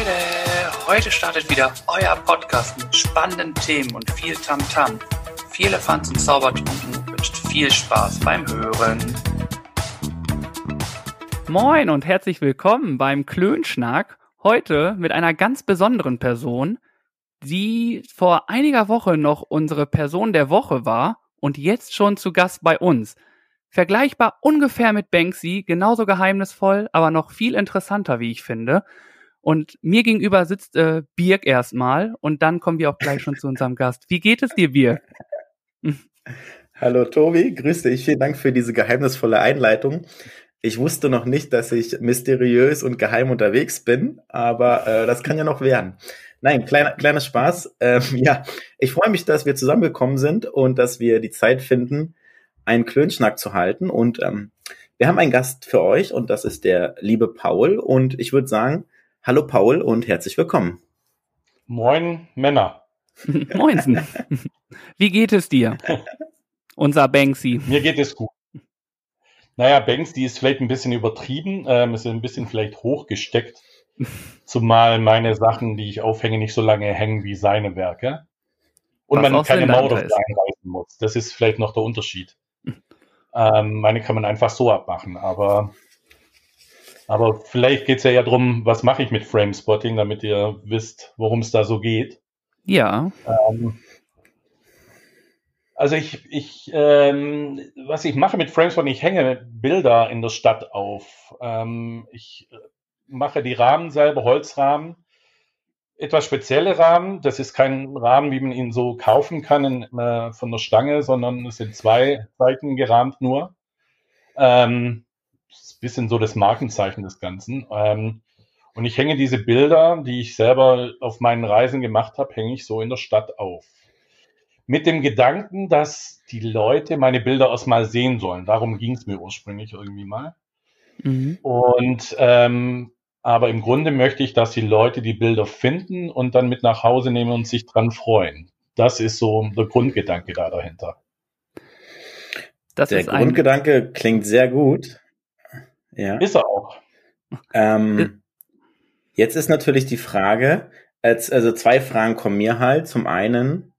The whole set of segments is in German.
Leute, heute startet wieder euer Podcast mit spannenden Themen und viel Tamtam. -Tam. Viele Fans und Zaubertrunken wünscht viel Spaß beim Hören. Moin und herzlich willkommen beim Klönschnack. Heute mit einer ganz besonderen Person, die vor einiger Woche noch unsere Person der Woche war und jetzt schon zu Gast bei uns. Vergleichbar ungefähr mit Banksy, genauso geheimnisvoll, aber noch viel interessanter, wie ich finde. Und mir gegenüber sitzt äh, Birk erstmal und dann kommen wir auch gleich schon zu unserem Gast. Wie geht es dir, Birk? Hallo Tobi, grüß dich. Vielen Dank für diese geheimnisvolle Einleitung. Ich wusste noch nicht, dass ich mysteriös und geheim unterwegs bin, aber äh, das kann ja noch werden. Nein, kleiner, kleiner Spaß. Ähm, ja, ich freue mich, dass wir zusammengekommen sind und dass wir die Zeit finden, einen Klönschnack zu halten. Und ähm, wir haben einen Gast für euch und das ist der liebe Paul. Und ich würde sagen, hallo Paul und herzlich willkommen. Moin Männer. Moinsen. Wie geht es dir? Unser Banksy. Mir geht es gut. Naja, Banksy ist vielleicht ein bisschen übertrieben, ähm, ist ein bisschen vielleicht hochgesteckt. Zumal meine Sachen, die ich aufhänge, nicht so lange hängen wie seine Werke. Und Was man keine Mauer einreißen muss. Das ist vielleicht noch der Unterschied. Ähm, meine kann man einfach so abmachen, aber, aber vielleicht geht es ja eher darum, was mache ich mit Framespotting, damit ihr wisst, worum es da so geht. Ja. Ähm, also ich, ich ähm, was ich mache mit Framespotting, ich hänge Bilder in der Stadt auf. Ähm, ich mache die Rahmen selber, Holzrahmen etwas spezielle Rahmen. Das ist kein Rahmen, wie man ihn so kaufen kann in, äh, von der Stange, sondern es sind zwei Seiten gerahmt nur. Ähm, bisschen so das Markenzeichen des Ganzen. Ähm, und ich hänge diese Bilder, die ich selber auf meinen Reisen gemacht habe, hänge ich so in der Stadt auf. Mit dem Gedanken, dass die Leute meine Bilder erstmal sehen sollen. Darum ging es mir ursprünglich irgendwie mal. Mhm. Und ähm, aber im Grunde möchte ich, dass die Leute die Bilder finden und dann mit nach Hause nehmen und sich dran freuen. Das ist so der Grundgedanke da dahinter. Das der Grundgedanke klingt sehr gut. Ja. Ist er auch. Ähm, jetzt ist natürlich die Frage, also zwei Fragen kommen mir halt. Zum einen,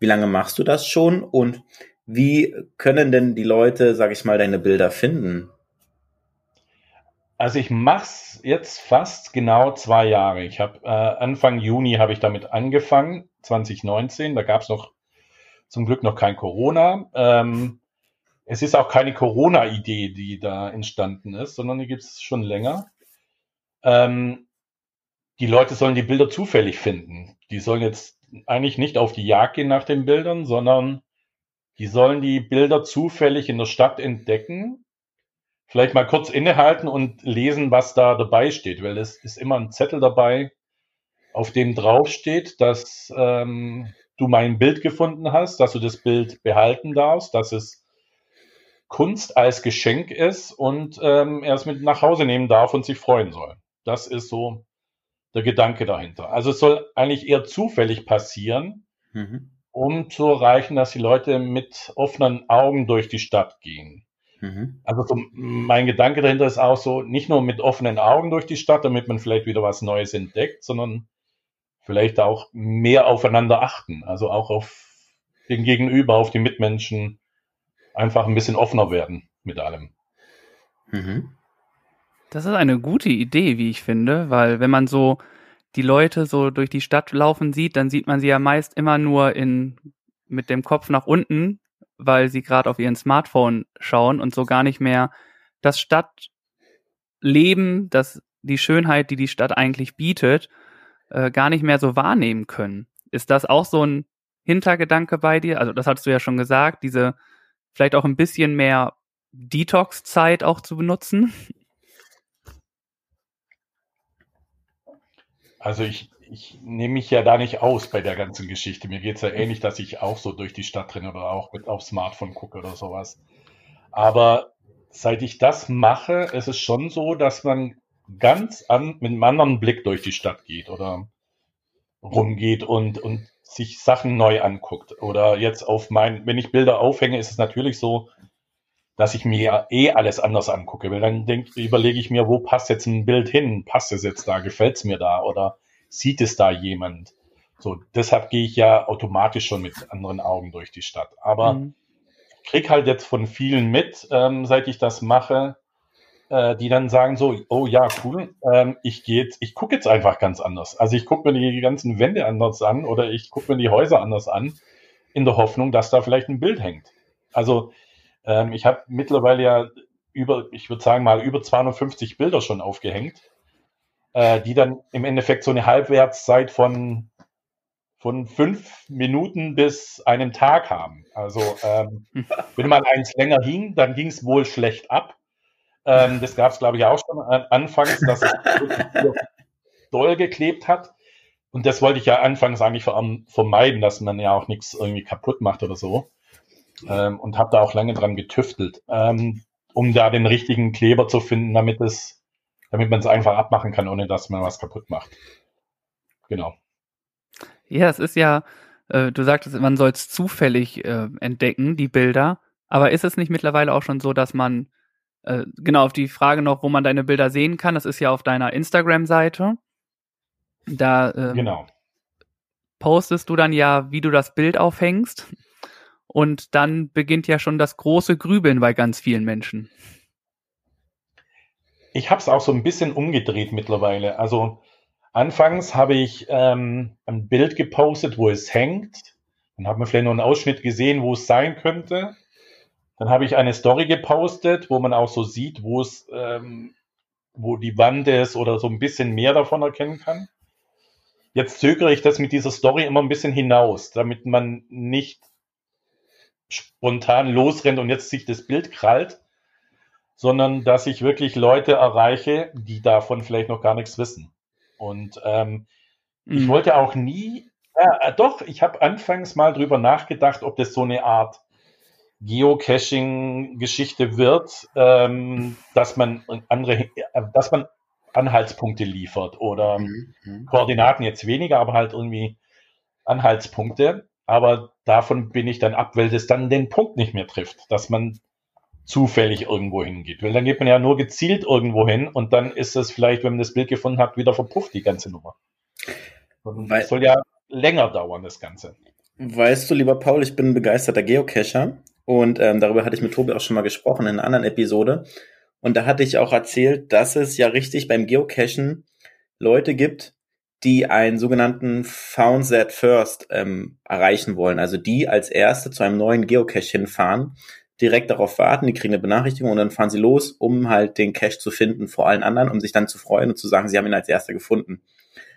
wie lange machst du das schon und wie können denn die Leute, sag ich mal, deine Bilder finden? Also ich mach's jetzt fast genau zwei Jahre. Ich habe äh, Anfang Juni habe ich damit angefangen, 2019. Da gab's noch zum Glück noch kein Corona. Ähm, es ist auch keine Corona-Idee, die da entstanden ist, sondern die gibt's schon länger. Ähm, die Leute sollen die Bilder zufällig finden. Die sollen jetzt eigentlich nicht auf die Jagd gehen nach den Bildern, sondern die sollen die Bilder zufällig in der Stadt entdecken vielleicht mal kurz innehalten und lesen, was da dabei steht, weil es ist immer ein Zettel dabei, auf dem draufsteht, dass ähm, du mein Bild gefunden hast, dass du das Bild behalten darfst, dass es Kunst als Geschenk ist und ähm, er es mit nach Hause nehmen darf und sich freuen soll. Das ist so der Gedanke dahinter. Also es soll eigentlich eher zufällig passieren, mhm. um zu erreichen, dass die Leute mit offenen Augen durch die Stadt gehen. Mhm. Also so, mein Gedanke dahinter ist auch so, nicht nur mit offenen Augen durch die Stadt, damit man vielleicht wieder was Neues entdeckt, sondern vielleicht auch mehr aufeinander achten. Also auch auf den Gegenüber, auf die Mitmenschen einfach ein bisschen offener werden mit allem. Mhm. Das ist eine gute Idee, wie ich finde, weil wenn man so die Leute so durch die Stadt laufen sieht, dann sieht man sie ja meist immer nur in mit dem Kopf nach unten weil sie gerade auf ihren Smartphone schauen und so gar nicht mehr das Stadtleben, das die Schönheit, die die Stadt eigentlich bietet, äh, gar nicht mehr so wahrnehmen können. Ist das auch so ein Hintergedanke bei dir? Also das hattest du ja schon gesagt, diese vielleicht auch ein bisschen mehr Detox-Zeit auch zu benutzen. Also ich ich nehme mich ja da nicht aus bei der ganzen Geschichte. Mir geht es ja ähnlich, dass ich auch so durch die Stadt renne oder auch mit aufs Smartphone gucke oder sowas. Aber seit ich das mache, ist es schon so, dass man ganz an, mit einem anderen Blick durch die Stadt geht oder rumgeht und, und sich Sachen neu anguckt. Oder jetzt auf mein, wenn ich Bilder aufhänge, ist es natürlich so, dass ich mir eh alles anders angucke. Weil dann denk, überlege ich mir, wo passt jetzt ein Bild hin? Passt es jetzt da? Gefällt es mir da? Oder sieht es da jemand? So, deshalb gehe ich ja automatisch schon mit anderen Augen durch die Stadt. Aber mhm. krieg halt jetzt von vielen mit, ähm, seit ich das mache, äh, die dann sagen so, oh ja, cool, ähm, ich gehe jetzt, ich gucke jetzt einfach ganz anders. Also ich gucke mir die ganzen Wände anders an oder ich gucke mir die Häuser anders an, in der Hoffnung, dass da vielleicht ein Bild hängt. Also ähm, ich habe mittlerweile ja über, ich würde sagen mal über 250 Bilder schon aufgehängt, äh, die dann im Endeffekt so eine Halbwertszeit von von fünf Minuten bis einen Tag haben. Also ähm, wenn mal eins länger hing, dann ging es wohl schlecht ab. Ähm, das gab es, glaube ich, auch schon anfangs, dass es doll geklebt hat. Und das wollte ich ja anfangs eigentlich vermeiden, dass man ja auch nichts irgendwie kaputt macht oder so. Ähm, und habe da auch lange dran getüftelt, ähm, um da den richtigen Kleber zu finden, damit es, damit man es einfach abmachen kann, ohne dass man was kaputt macht. Genau. Ja, es ist ja, äh, du sagtest, man soll es zufällig äh, entdecken, die Bilder. Aber ist es nicht mittlerweile auch schon so, dass man äh, genau auf die Frage noch, wo man deine Bilder sehen kann, das ist ja auf deiner Instagram-Seite. Da ähm, genau. postest du dann ja, wie du das Bild aufhängst. Und dann beginnt ja schon das große Grübeln bei ganz vielen Menschen. Ich habe es auch so ein bisschen umgedreht mittlerweile. Also anfangs habe ich ähm, ein Bild gepostet, wo es hängt. Dann hat man vielleicht noch einen Ausschnitt gesehen, wo es sein könnte. Dann habe ich eine Story gepostet, wo man auch so sieht, wo es, ähm, wo die Wand ist oder so ein bisschen mehr davon erkennen kann. Jetzt zögere ich das mit dieser Story immer ein bisschen hinaus, damit man nicht spontan losrennt und jetzt sich das Bild krallt, sondern dass ich wirklich Leute erreiche, die davon vielleicht noch gar nichts wissen. Und ähm, mhm. ich wollte auch nie, ja, doch, ich habe anfangs mal drüber nachgedacht, ob das so eine Art Geocaching-Geschichte wird, ähm, dass man andere, dass man Anhaltspunkte liefert oder mhm. mhm. Koordinaten jetzt weniger, aber halt irgendwie Anhaltspunkte. Aber davon bin ich dann ab, weil das dann den Punkt nicht mehr trifft, dass man zufällig irgendwo hingeht. Weil dann geht man ja nur gezielt irgendwo hin und dann ist es vielleicht, wenn man das Bild gefunden hat, wieder verpufft, die ganze Nummer. Es soll ja länger dauern, das Ganze. Weißt du, lieber Paul, ich bin ein begeisterter Geocacher und ähm, darüber hatte ich mit Tobi auch schon mal gesprochen in einer anderen Episode. Und da hatte ich auch erzählt, dass es ja richtig beim Geocachen Leute gibt, die einen sogenannten Found That First ähm, erreichen wollen. Also die als Erste zu einem neuen Geocache hinfahren, direkt darauf warten, die kriegen eine Benachrichtigung und dann fahren sie los, um halt den Cache zu finden vor allen anderen, um sich dann zu freuen und zu sagen, sie haben ihn als Erster gefunden.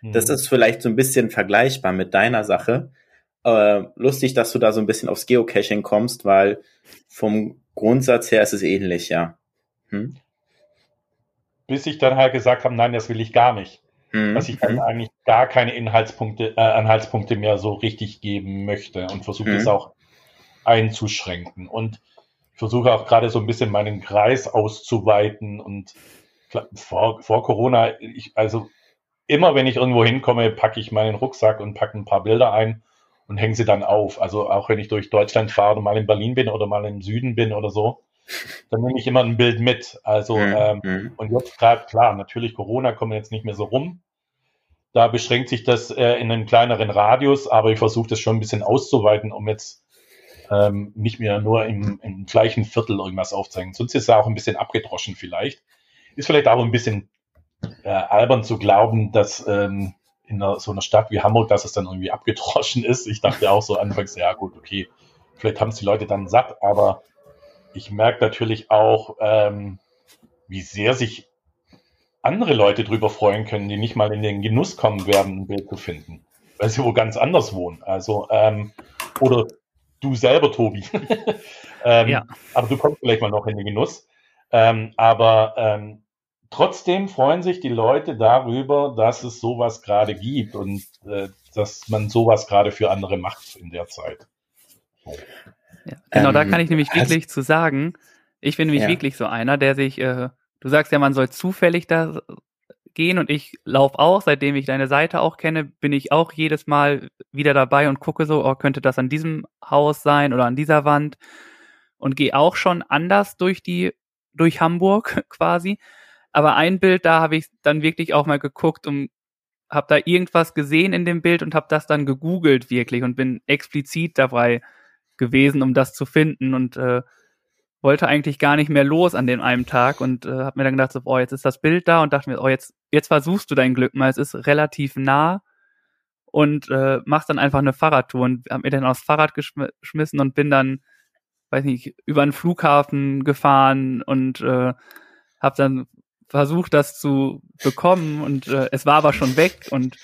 Mhm. Das ist vielleicht so ein bisschen vergleichbar mit deiner Sache äh, lustig, dass du da so ein bisschen aufs Geocaching kommst, weil vom Grundsatz her ist es ähnlich, ja. Hm? Bis ich dann halt gesagt habe, nein, das will ich gar nicht. Mhm. Dass ich dann mhm. eigentlich gar keine Inhaltspunkte, äh, Anhaltspunkte mehr so richtig geben möchte und versuche es mhm. auch einzuschränken. Und ich versuche auch gerade so ein bisschen meinen Kreis auszuweiten und vor, vor Corona, ich, also immer wenn ich irgendwo hinkomme, packe ich meinen Rucksack und packe ein paar Bilder ein und hänge sie dann auf. Also auch wenn ich durch Deutschland fahre oder mal in Berlin bin oder mal im Süden bin oder so, dann nehme ich immer ein Bild mit. Also mhm. ähm, und jetzt gerade klar, natürlich Corona kommen jetzt nicht mehr so rum. Da beschränkt sich das äh, in einen kleineren Radius, aber ich versuche das schon ein bisschen auszuweiten, um jetzt ähm, nicht mehr nur im, im gleichen Viertel irgendwas aufzeigen. Sonst ist es auch ein bisschen abgedroschen vielleicht. Ist vielleicht auch ein bisschen äh, albern zu glauben, dass ähm, in einer, so einer Stadt wie Hamburg, dass es dann irgendwie abgedroschen ist. Ich dachte auch so anfangs, ja gut, okay, vielleicht haben es die Leute dann satt, aber ich merke natürlich auch, ähm, wie sehr sich andere Leute drüber freuen können, die nicht mal in den Genuss kommen werden, ein Bild zu finden, weil sie wo ganz anders wohnen. Also, ähm, oder du selber, Tobi. ähm, ja. Aber du kommst vielleicht mal noch in den Genuss. Ähm, aber ähm, trotzdem freuen sich die Leute darüber, dass es sowas gerade gibt und äh, dass man sowas gerade für andere macht in der Zeit. Ja, genau, ähm, da kann ich nämlich wirklich zu sagen, ich bin nämlich ja. wirklich so einer, der sich, äh, du sagst ja, man soll zufällig da gehen und ich laufe auch, seitdem ich deine Seite auch kenne, bin ich auch jedes Mal wieder dabei und gucke so, oh, könnte das an diesem Haus sein oder an dieser Wand und gehe auch schon anders durch die, durch Hamburg quasi. Aber ein Bild, da habe ich dann wirklich auch mal geguckt, um habe da irgendwas gesehen in dem Bild und habe das dann gegoogelt wirklich und bin explizit dabei gewesen, um das zu finden und äh, wollte eigentlich gar nicht mehr los an dem einen Tag und äh, habe mir dann gedacht, so, oh, jetzt ist das Bild da und dachte mir, oh, jetzt, jetzt versuchst du dein Glück mal, es ist relativ nah und äh, machst dann einfach eine Fahrradtour und hab mir dann aufs Fahrrad geschmissen und bin dann, weiß nicht, über einen Flughafen gefahren und äh, habe dann versucht, das zu bekommen und äh, es war aber schon weg und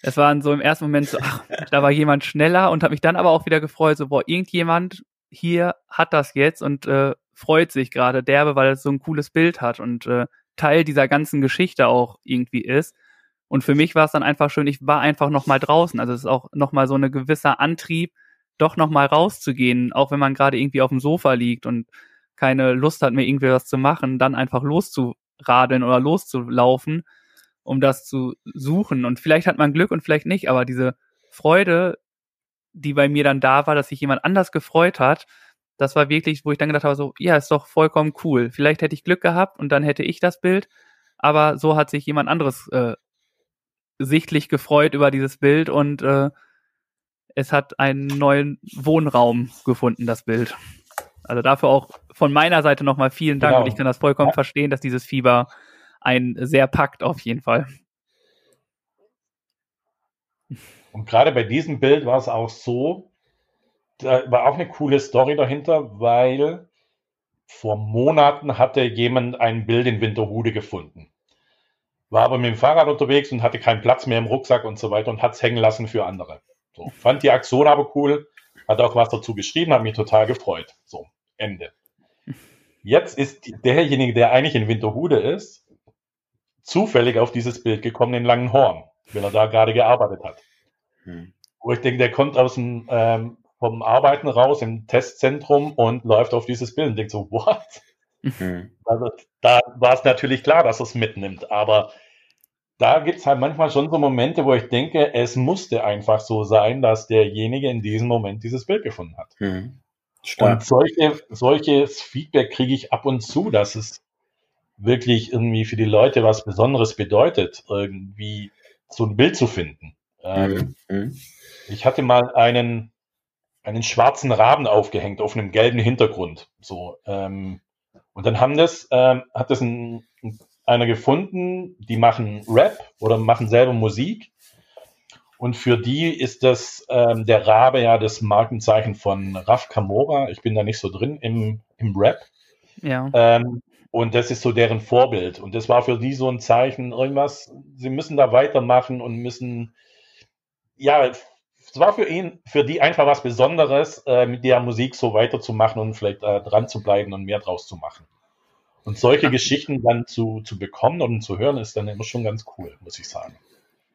es war so im ersten Moment so, ach, da war jemand schneller und habe mich dann aber auch wieder gefreut, so, boah, irgendjemand hier hat das jetzt und äh, freut sich gerade derbe, weil es so ein cooles Bild hat und äh, Teil dieser ganzen Geschichte auch irgendwie ist. Und für mich war es dann einfach schön, ich war einfach noch mal draußen. Also es ist auch noch mal so eine gewisser Antrieb, doch noch mal rauszugehen, auch wenn man gerade irgendwie auf dem Sofa liegt und keine Lust hat, mir irgendwie was zu machen, dann einfach loszuradeln oder loszulaufen, um das zu suchen. Und vielleicht hat man Glück und vielleicht nicht, aber diese Freude, die bei mir dann da war, dass sich jemand anders gefreut hat, das war wirklich, wo ich dann gedacht habe, so, ja, ist doch vollkommen cool. Vielleicht hätte ich Glück gehabt und dann hätte ich das Bild, aber so hat sich jemand anderes äh, sichtlich gefreut über dieses Bild und äh, es hat einen neuen Wohnraum gefunden, das Bild. Also dafür auch von meiner Seite nochmal vielen Dank Genau. und ich kann das vollkommen Ja. verstehen, dass dieses Fieber einen sehr packt auf jeden Fall. Und gerade bei diesem Bild war es auch so, da war auch eine coole Story dahinter, weil vor Monaten hatte jemand ein Bild in Winterhude gefunden. War aber mit dem Fahrrad unterwegs und hatte keinen Platz mehr im Rucksack und so weiter und hat es hängen lassen für andere. So, fand die Aktion aber cool, hat auch was dazu geschrieben, hat mich total gefreut. So, Ende. Jetzt ist derjenige, der eigentlich in Winterhude ist, zufällig auf dieses Bild gekommen in Langenhorn, weil er da gerade gearbeitet hat Hm. wo ich denke, der kommt aus dem ähm, vom Arbeiten raus im Testzentrum und läuft auf dieses Bild und denkt so, what? Hm. Also da war es natürlich klar, dass er es mitnimmt, aber da gibt es halt manchmal schon so Momente, wo ich denke, es musste einfach so sein, dass derjenige in diesem Moment dieses Bild gefunden hat. Hm. Stark. Und solche, solches Feedback kriege ich ab und zu, dass es wirklich irgendwie für die Leute was Besonderes bedeutet, irgendwie so ein Bild zu finden. Ähm, Hm. Hm. ich hatte mal einen, einen schwarzen Raben aufgehängt auf einem gelben Hintergrund. So, ähm, und dann haben das, ähm, hat das ein, einer gefunden, die machen Rap oder machen selber Musik. Und für die ist das ähm, der Rabe ja das Markenzeichen von Raf Kamora. Ich bin da nicht so drin im, im Rap. Ja. Ähm, und das ist so deren Vorbild. Und das war für die so ein Zeichen, irgendwas, sie müssen da weitermachen und müssen, ja, es war für ihn, für die einfach was Besonderes, äh, mit der Musik so weiterzumachen und vielleicht äh, dran zu bleiben und mehr draus zu machen. Und solche Geschichten dann zu, zu bekommen und zu hören, ist dann immer schon ganz cool, muss ich sagen.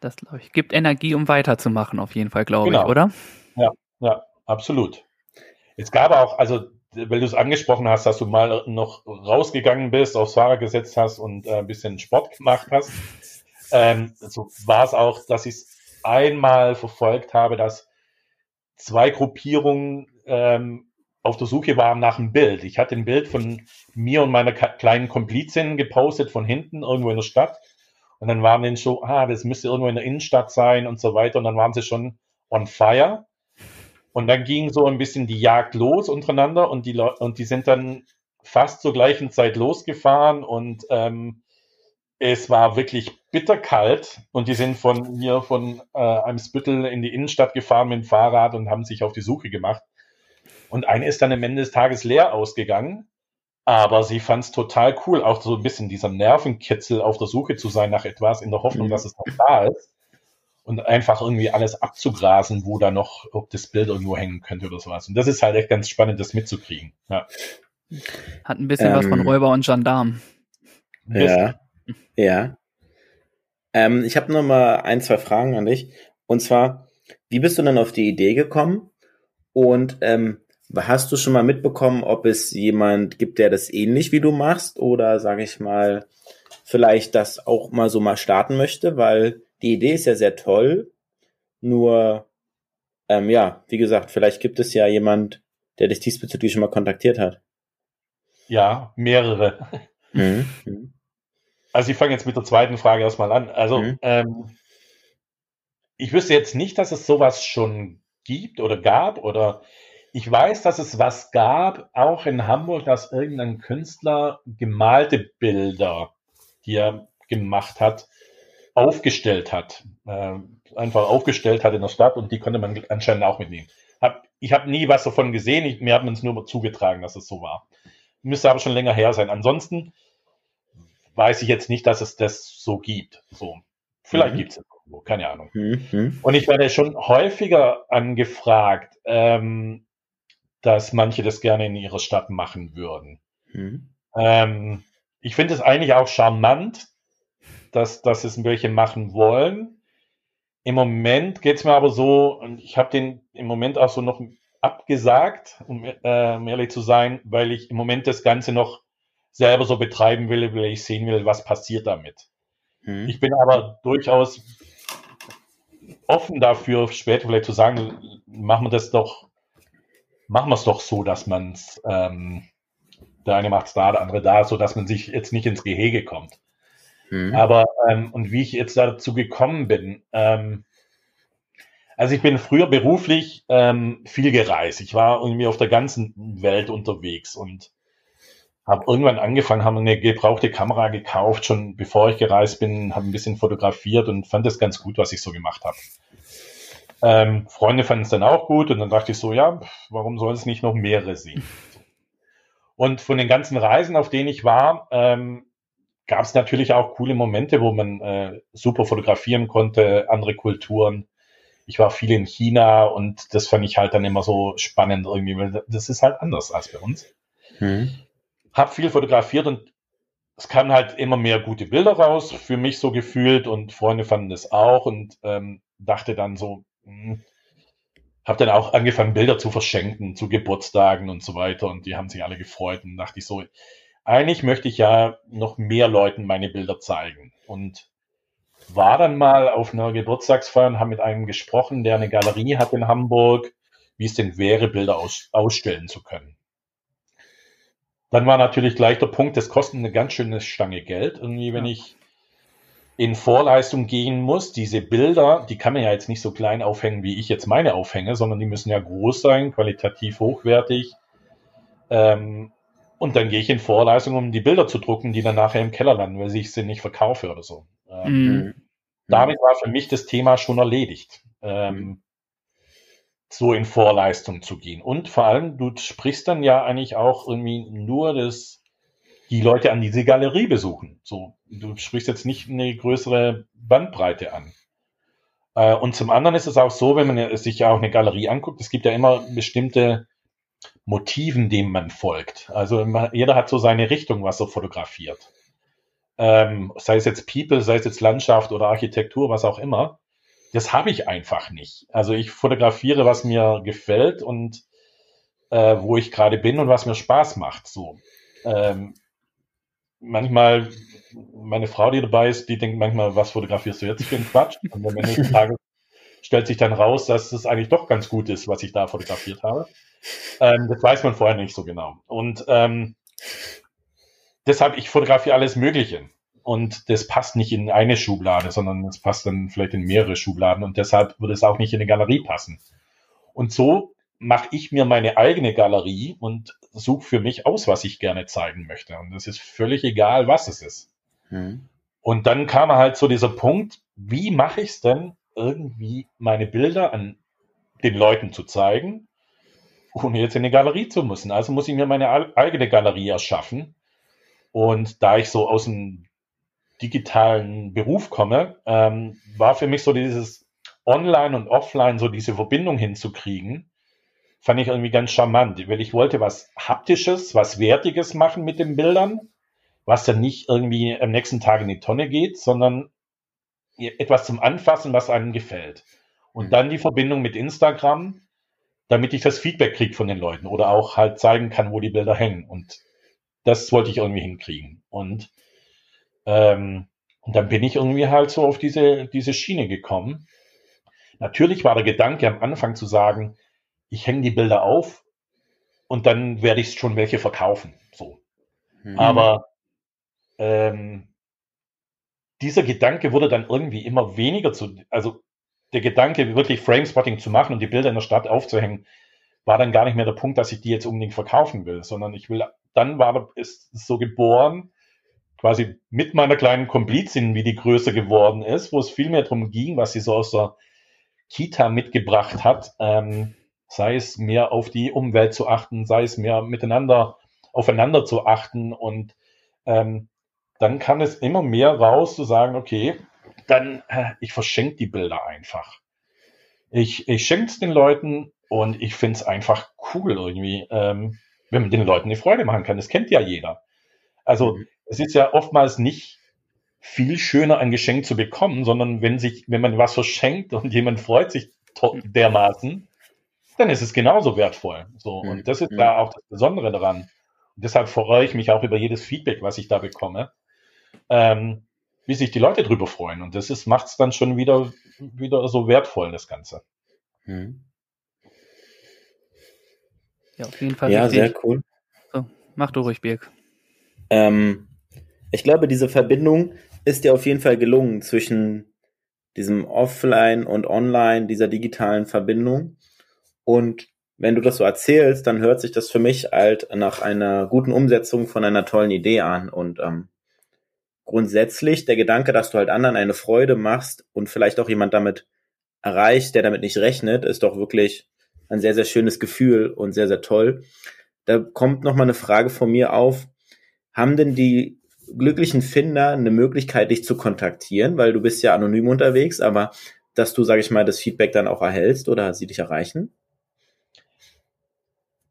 Das glaube ich. Gibt Energie, um weiterzumachen, auf jeden Fall, glaube ich, Genau. oder? Ja, absolut. Es gab auch, also, weil du es angesprochen hast, dass du mal noch rausgegangen bist, aufs Fahrrad gesetzt hast und äh, ein bisschen Sport gemacht hast. Ähm, so war es auch, dass ich es einmal verfolgt habe, dass zwei Gruppierungen ähm, auf der Suche waren nach einem Bild. Ich hatte ein Bild von mir und meiner kleinen Komplizin gepostet von hinten irgendwo in der Stadt. Und dann waren die schon, ah, das müsste irgendwo in der Innenstadt sein und so weiter. Und dann waren sie schon on fire. Und dann ging so ein bisschen die Jagd los untereinander und die Leute, und die sind dann fast zur gleichen Zeit losgefahren und ähm, es war wirklich bitterkalt und die sind von hier von äh, Eimsbüttel in die Innenstadt gefahren mit dem Fahrrad und haben sich auf die Suche gemacht. Und eine ist dann am Ende des Tages leer ausgegangen, aber sie fand es total cool, auch so ein bisschen dieser Nervenkitzel auf der Suche zu sein nach etwas, in der Hoffnung, Mhm. dass es noch da ist und einfach irgendwie alles abzugrasen, wo da noch, ob das Bild irgendwo hängen könnte oder sowas. Und das ist halt echt ganz spannend, das mitzukriegen. Ja. Hat ein bisschen was von Ähm, Räuber und Gendarm. Ja. Ja. Ähm, ich habe noch mal ein, zwei Fragen an dich. Und zwar, wie bist du denn auf die Idee gekommen? Und ähm, hast du schon mal mitbekommen, ob es jemand gibt, der das ähnlich wie du machst? Oder sage ich mal, vielleicht das auch mal so mal starten möchte? Weil die Idee ist ja sehr toll. Nur, ähm, ja, wie gesagt, vielleicht gibt es ja jemand, der dich diesbezüglich schon mal kontaktiert hat. Ja, mehrere. Mhm. Mhm. Also ich fange jetzt mit der zweiten Frage erstmal an. Also Mhm. ähm, ich wüsste jetzt nicht, dass es sowas schon gibt oder gab oder ich weiß, dass es was gab, auch in Hamburg, dass irgendein Künstler gemalte Bilder, die er gemacht hat, aufgestellt hat. Äh, einfach aufgestellt hat in der Stadt und die konnte man anscheinend auch mitnehmen. Hab, ich habe nie was davon gesehen, ich, mir hat man es nur zugetragen, dass es so war. Müsste aber schon länger her sein. Ansonsten weiß ich jetzt nicht, dass es das so gibt. So. Vielleicht mhm. gibt es es irgendwo, keine Ahnung. Mhm. Und ich werde schon häufiger angefragt, ähm, dass manche das gerne in ihrer Stadt machen würden. Mhm. Ähm, ich finde es eigentlich auch charmant, dass, dass es welche machen wollen. Im Moment geht es mir aber so, und ich habe den im Moment auch so noch abgesagt, um, äh, um ehrlich zu sein, weil ich im Moment das Ganze noch selber so betreiben will, weil ich sehen will, was passiert damit. Hm. Ich bin aber durchaus offen dafür, später vielleicht zu sagen, machen wir das doch, machen wir es doch so, dass man es, ähm, der eine macht es da, der andere da, so dass man sich jetzt nicht ins Gehege kommt. Hm. Aber, ähm, und wie ich jetzt dazu gekommen bin, ähm, also ich bin früher beruflich ähm, viel gereist. Ich war irgendwie auf der ganzen Welt unterwegs und habe irgendwann angefangen, haben eine gebrauchte Kamera gekauft, schon bevor ich gereist bin, habe ein bisschen fotografiert und fand es ganz gut, was ich so gemacht habe. Ähm, Freunde fanden es dann auch gut und dann dachte ich so, ja, warum soll es nicht noch mehrere sehen? Und von den ganzen Reisen, auf denen ich war, ähm, gab es natürlich auch coole Momente, wo man äh, super fotografieren konnte, andere Kulturen. Ich war viel in China und das fand ich halt dann immer so spannend irgendwie, weil das ist halt anders als bei uns. Hm habe viel fotografiert und es kamen halt immer mehr gute Bilder raus, für mich so gefühlt und Freunde fanden das auch und ähm, dachte dann so, habe dann auch angefangen, Bilder zu verschenken zu Geburtstagen und so weiter. Und die haben sich alle gefreut. Und dachte ich so, eigentlich möchte ich ja noch mehr Leuten meine Bilder zeigen. Und war dann mal auf einer Geburtstagsfeier und habe mit einem gesprochen, der eine Galerie hat in Hamburg, wie es denn wäre, Bilder aus, ausstellen zu können. Dann war natürlich gleich der Punkt, das kostet eine ganz schöne Stange Geld. Irgendwie, wenn ich in Vorleistung gehen muss, diese Bilder, die kann man ja jetzt nicht so klein aufhängen, wie ich jetzt meine aufhänge, sondern die müssen ja groß sein, qualitativ hochwertig. Ähm, und dann gehe ich in Vorleistung, um die Bilder zu drucken, die dann nachher im Keller landen, weil ich sie nicht verkaufe oder so. Ähm, mhm. Damit war für mich das Thema schon erledigt. Ähm, mhm so in Vorleistung zu gehen. Und vor allem, du sprichst dann ja eigentlich auch irgendwie nur das, die Leute an diese Galerie besuchen. So, du sprichst jetzt nicht eine größere Bandbreite an. Äh, und zum anderen ist es auch so, wenn man sich ja auch eine Galerie anguckt, es gibt ja immer bestimmte Motiven, denen man folgt. Also jeder hat so seine Richtung, was er fotografiert. Ähm, sei es jetzt People, sei es jetzt Landschaft oder Architektur, was auch immer das habe ich einfach nicht. Also ich fotografiere, was mir gefällt und äh, wo ich gerade bin und was mir Spaß macht. So. Ähm, manchmal, meine Frau, die dabei ist, die denkt manchmal, was fotografierst du jetzt für einen Quatsch? Und am Ende des Tages stellt sich dann raus, dass es eigentlich doch ganz gut ist, was ich da fotografiert habe. Ähm, das weiß man vorher nicht so genau. Und ähm, deshalb, ich fotografiere alles Mögliche und das passt nicht in eine Schublade, sondern es passt dann vielleicht in mehrere Schubladen und deshalb würde es auch nicht in eine Galerie passen. Und so mache ich mir meine eigene Galerie und suche für mich aus, was ich gerne zeigen möchte. Und es ist völlig egal, was es ist. Hm. Und dann kam halt so dieser Punkt, wie mache ich es denn, irgendwie meine Bilder an den Leuten zu zeigen, ohne jetzt in eine Galerie zu müssen. Also muss ich mir meine eigene Galerie erschaffen. Und da ich so aus dem digitalen Beruf komme, ähm, war für mich so dieses Online und Offline, so diese Verbindung hinzukriegen, fand ich irgendwie ganz charmant, weil ich wollte was Haptisches, was Wertiges machen mit den Bildern, was dann nicht irgendwie am nächsten Tag in die Tonne geht, sondern etwas zum Anfassen, was einem gefällt. Und dann die Verbindung mit Instagram, damit ich das Feedback kriege von den Leuten oder auch halt zeigen kann, wo die Bilder hängen. Und das wollte ich irgendwie hinkriegen. Und ähm, und dann bin ich irgendwie halt so auf diese, diese Schiene gekommen. Natürlich war der Gedanke am Anfang zu sagen, ich hänge die Bilder auf und dann werde ich schon welche verkaufen. So. Mhm. Aber ähm, dieser Gedanke wurde dann irgendwie immer weniger zu, also der Gedanke, wirklich Framespotting zu machen und die Bilder in der Stadt aufzuhängen, war dann gar nicht mehr der Punkt, dass ich die jetzt unbedingt verkaufen will, sondern ich will, dann war es so geboren, quasi mit meiner kleinen Komplizin, wie die größer geworden ist, wo es viel mehr darum ging, was sie so aus der Kita mitgebracht hat, ähm, sei es mehr auf die Umwelt zu achten, sei es mehr miteinander aufeinander zu achten und ähm, dann kann es immer mehr raus zu sagen, okay, dann äh, ich verschenke die Bilder einfach. Ich, ich schenke es den Leuten und ich finde es einfach cool irgendwie, ähm, wenn man den Leuten die Freude machen kann. Das kennt ja jeder. Also mhm. es ist ja oftmals nicht viel schöner, ein Geschenk zu bekommen, sondern wenn sich, wenn man was verschenkt und jemand freut sich dermaßen, dann ist es genauso wertvoll. So. Und mhm. das ist da auch das Besondere daran. Und deshalb freue ich mich auch über jedes Feedback, was ich da bekomme. Ähm, wie sich die Leute drüber freuen. Und das macht es dann schon wieder, wieder so wertvoll, das Ganze. Mhm. Ja, auf jeden Fall. Ja, richtig. sehr cool. So, mach du ruhig, Birg. Ähm, ich glaube, diese Verbindung ist dir auf jeden Fall gelungen zwischen diesem Offline und Online, dieser digitalen Verbindung. Und wenn du das so erzählst, dann hört sich das für mich halt nach einer guten Umsetzung von einer tollen Idee an. Und ähm, grundsätzlich der Gedanke, dass du halt anderen eine Freude machst und vielleicht auch jemand damit erreicht, der damit nicht rechnet, ist doch wirklich ein sehr, sehr schönes Gefühl und sehr, sehr toll. Da kommt nochmal eine Frage von mir auf. Haben denn die glücklichen Finder eine Möglichkeit, dich zu kontaktieren? Weil du bist ja anonym unterwegs, aber dass du, sage ich mal, das Feedback dann auch erhältst oder sie dich erreichen?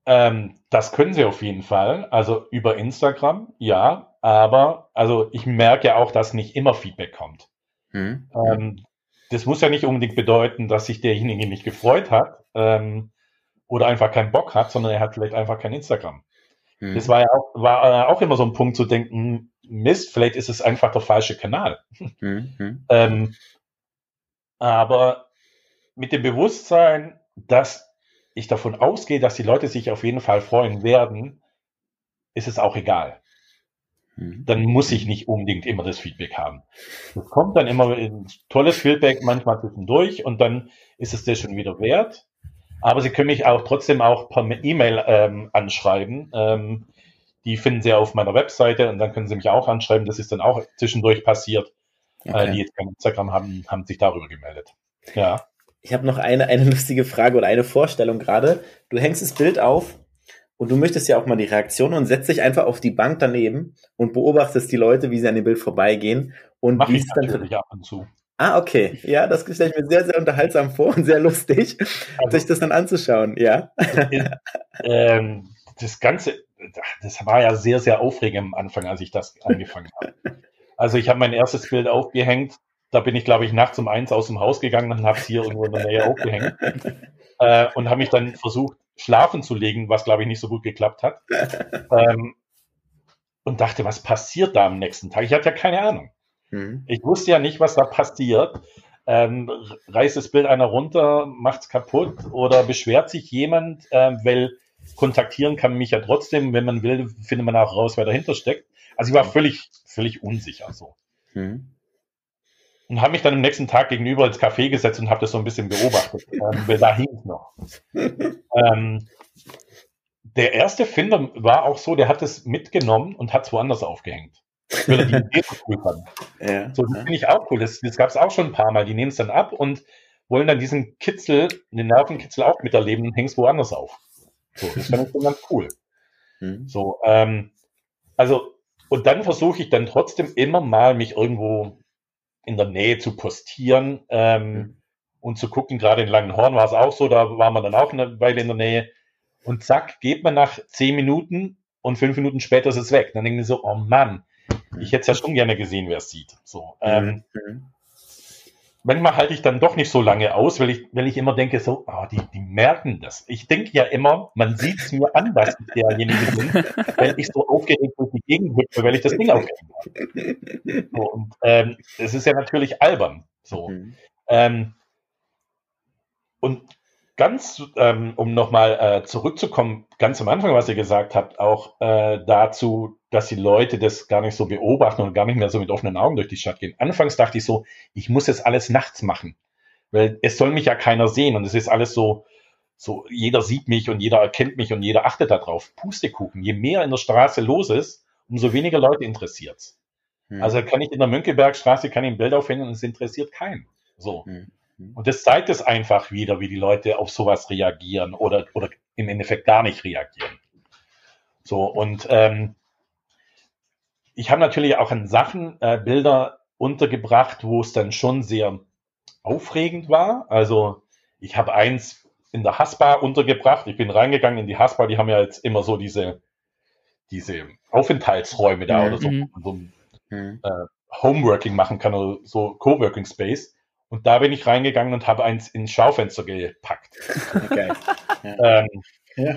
Ähm, das können sie auf jeden Fall. Also über Instagram, ja. Aber also ich merke ja auch, dass nicht immer Feedback kommt. Hm. Ähm, das muss ja nicht unbedingt bedeuten, dass sich derjenige nicht gefreut hat ähm, oder einfach keinen Bock hat, sondern er hat vielleicht einfach kein Instagram. Hm. Das war ja auch, war äh, auch immer so ein Punkt zu denken, Mist, vielleicht ist es einfach der falsche Kanal. Hm. hm. ähm, aber mit dem Bewusstsein, dass ich davon ausgehe, dass die Leute sich auf jeden Fall freuen werden, ist es auch egal. Mhm. Dann muss ich nicht unbedingt immer das Feedback haben. Es kommt dann immer ein tolles Feedback, manchmal zwischendurch und dann ist es das schon wieder wert. Aber Sie können mich auch trotzdem auch per E-Mail ähm, anschreiben. Ähm, die finden Sie auf meiner Webseite und dann können Sie mich auch anschreiben. Das ist dann auch zwischendurch passiert. Äh, okay. Äh, die jetzt kein Instagram haben, haben sich darüber gemeldet. Ja. Ich habe noch eine, eine lustige Frage oder eine Vorstellung gerade. Du hängst das Bild auf und du möchtest ja auch mal die Reaktion und setzt dich einfach auf die Bank daneben und beobachtest die Leute, wie sie an dem Bild vorbeigehen und Mach ich natürlich ab und zu. Ah, okay. Ja, das stelle ich mir sehr, sehr unterhaltsam vor und sehr lustig, also, sich das dann anzuschauen, ja. ähm, das Ganze, das war ja sehr, sehr aufregend am Anfang, als ich das angefangen habe. Also ich habe mein erstes Bild aufgehängt, da bin ich, glaube ich, nachts um eins aus dem Haus gegangen und habe es hier irgendwo in der Nähe aufgehängt. Äh, und habe mich dann versucht, schlafen zu legen, was, glaube ich, nicht so gut geklappt hat. Ähm, und dachte, was passiert da am nächsten Tag? Ich hatte ja keine Ahnung. Mhm. Ich wusste ja nicht, was da passiert. Ähm, reißt das Bild einer runter, macht es kaputt oder beschwert sich jemand, ähm, weil kontaktieren kann mich ja trotzdem, wenn man will, findet man auch raus, wer dahinter steckt. Also ich war völlig, völlig unsicher so. Mhm und habe mich dann am nächsten Tag gegenüber ins Café gesetzt und habe das so ein bisschen beobachtet, ähm, da hing es noch. ähm, der erste Finder war auch so, der hat es mitgenommen und hat es woanders aufgehängt. Weil er die Idee so cool fand. Ja, so, das finde ich auch cool. Das, das gab es auch schon ein paar Mal. Die nehmen es dann ab und wollen dann diesen Kitzel, den Nervenkitzel auch miterleben und hängen es woanders auf. So, das finde ich dann ganz cool. Mhm. So, ähm, also, und dann versuche ich dann trotzdem immer mal mich irgendwo in der Nähe zu postieren ähm, mhm. und zu gucken. Gerade in Langenhorn war es auch so, da war man dann auch eine Weile in der Nähe. Und zack, geht man nach zehn Minuten und fünf Minuten später ist es weg. Dann denken wir so, oh Mann, ich hätte es ja schon gerne gesehen, wer es sieht. So, ähm, mhm manchmal halte ich dann doch nicht so lange aus, weil ich, weil ich immer denke, so, oh, die, die merken das. Ich denke ja immer, man sieht es mir an, dass ich derjenige bin, wenn ich so aufgeregt durch die Gegend hüpfe, weil ich das Ding aufgehängt habe. So, und ähm, es ist ja natürlich albern. So. Mhm. Ähm, und ganz, ähm, um nochmal äh, zurückzukommen, ganz am Anfang, was ihr gesagt habt, auch äh, dazu, dass die Leute das gar nicht so beobachten und gar nicht mehr so mit offenen Augen durch die Stadt gehen. Anfangs dachte ich so, ich muss jetzt alles nachts machen, Weil es soll mich ja keiner sehen und es ist alles so, so, jeder sieht mich und jeder erkennt mich und jeder achtet darauf. Pustekuchen. Je mehr in der Straße los ist, umso weniger Leute interessiert's. Hm. Also kann ich in der Mönckebergstraße kann ich ein Bild aufhängen und es interessiert keinen. So. Hm. Hm. Und das zeigt es einfach wieder, wie die Leute auf sowas reagieren oder, oder im Endeffekt gar nicht reagieren. So, und ähm, ich habe natürlich auch in Sachen äh, Bilder untergebracht, wo es dann schon sehr aufregend war. Also ich habe eins in der Haspa untergebracht. Ich bin reingegangen in die Haspa, die haben ja jetzt immer so diese, diese Aufenthaltsräume da oder so, mhm. so mhm. äh, Homeworking machen kann oder so Coworking Space. Und da bin ich reingegangen und habe eins ins Schaufenster gepackt. Okay. Ähm, ja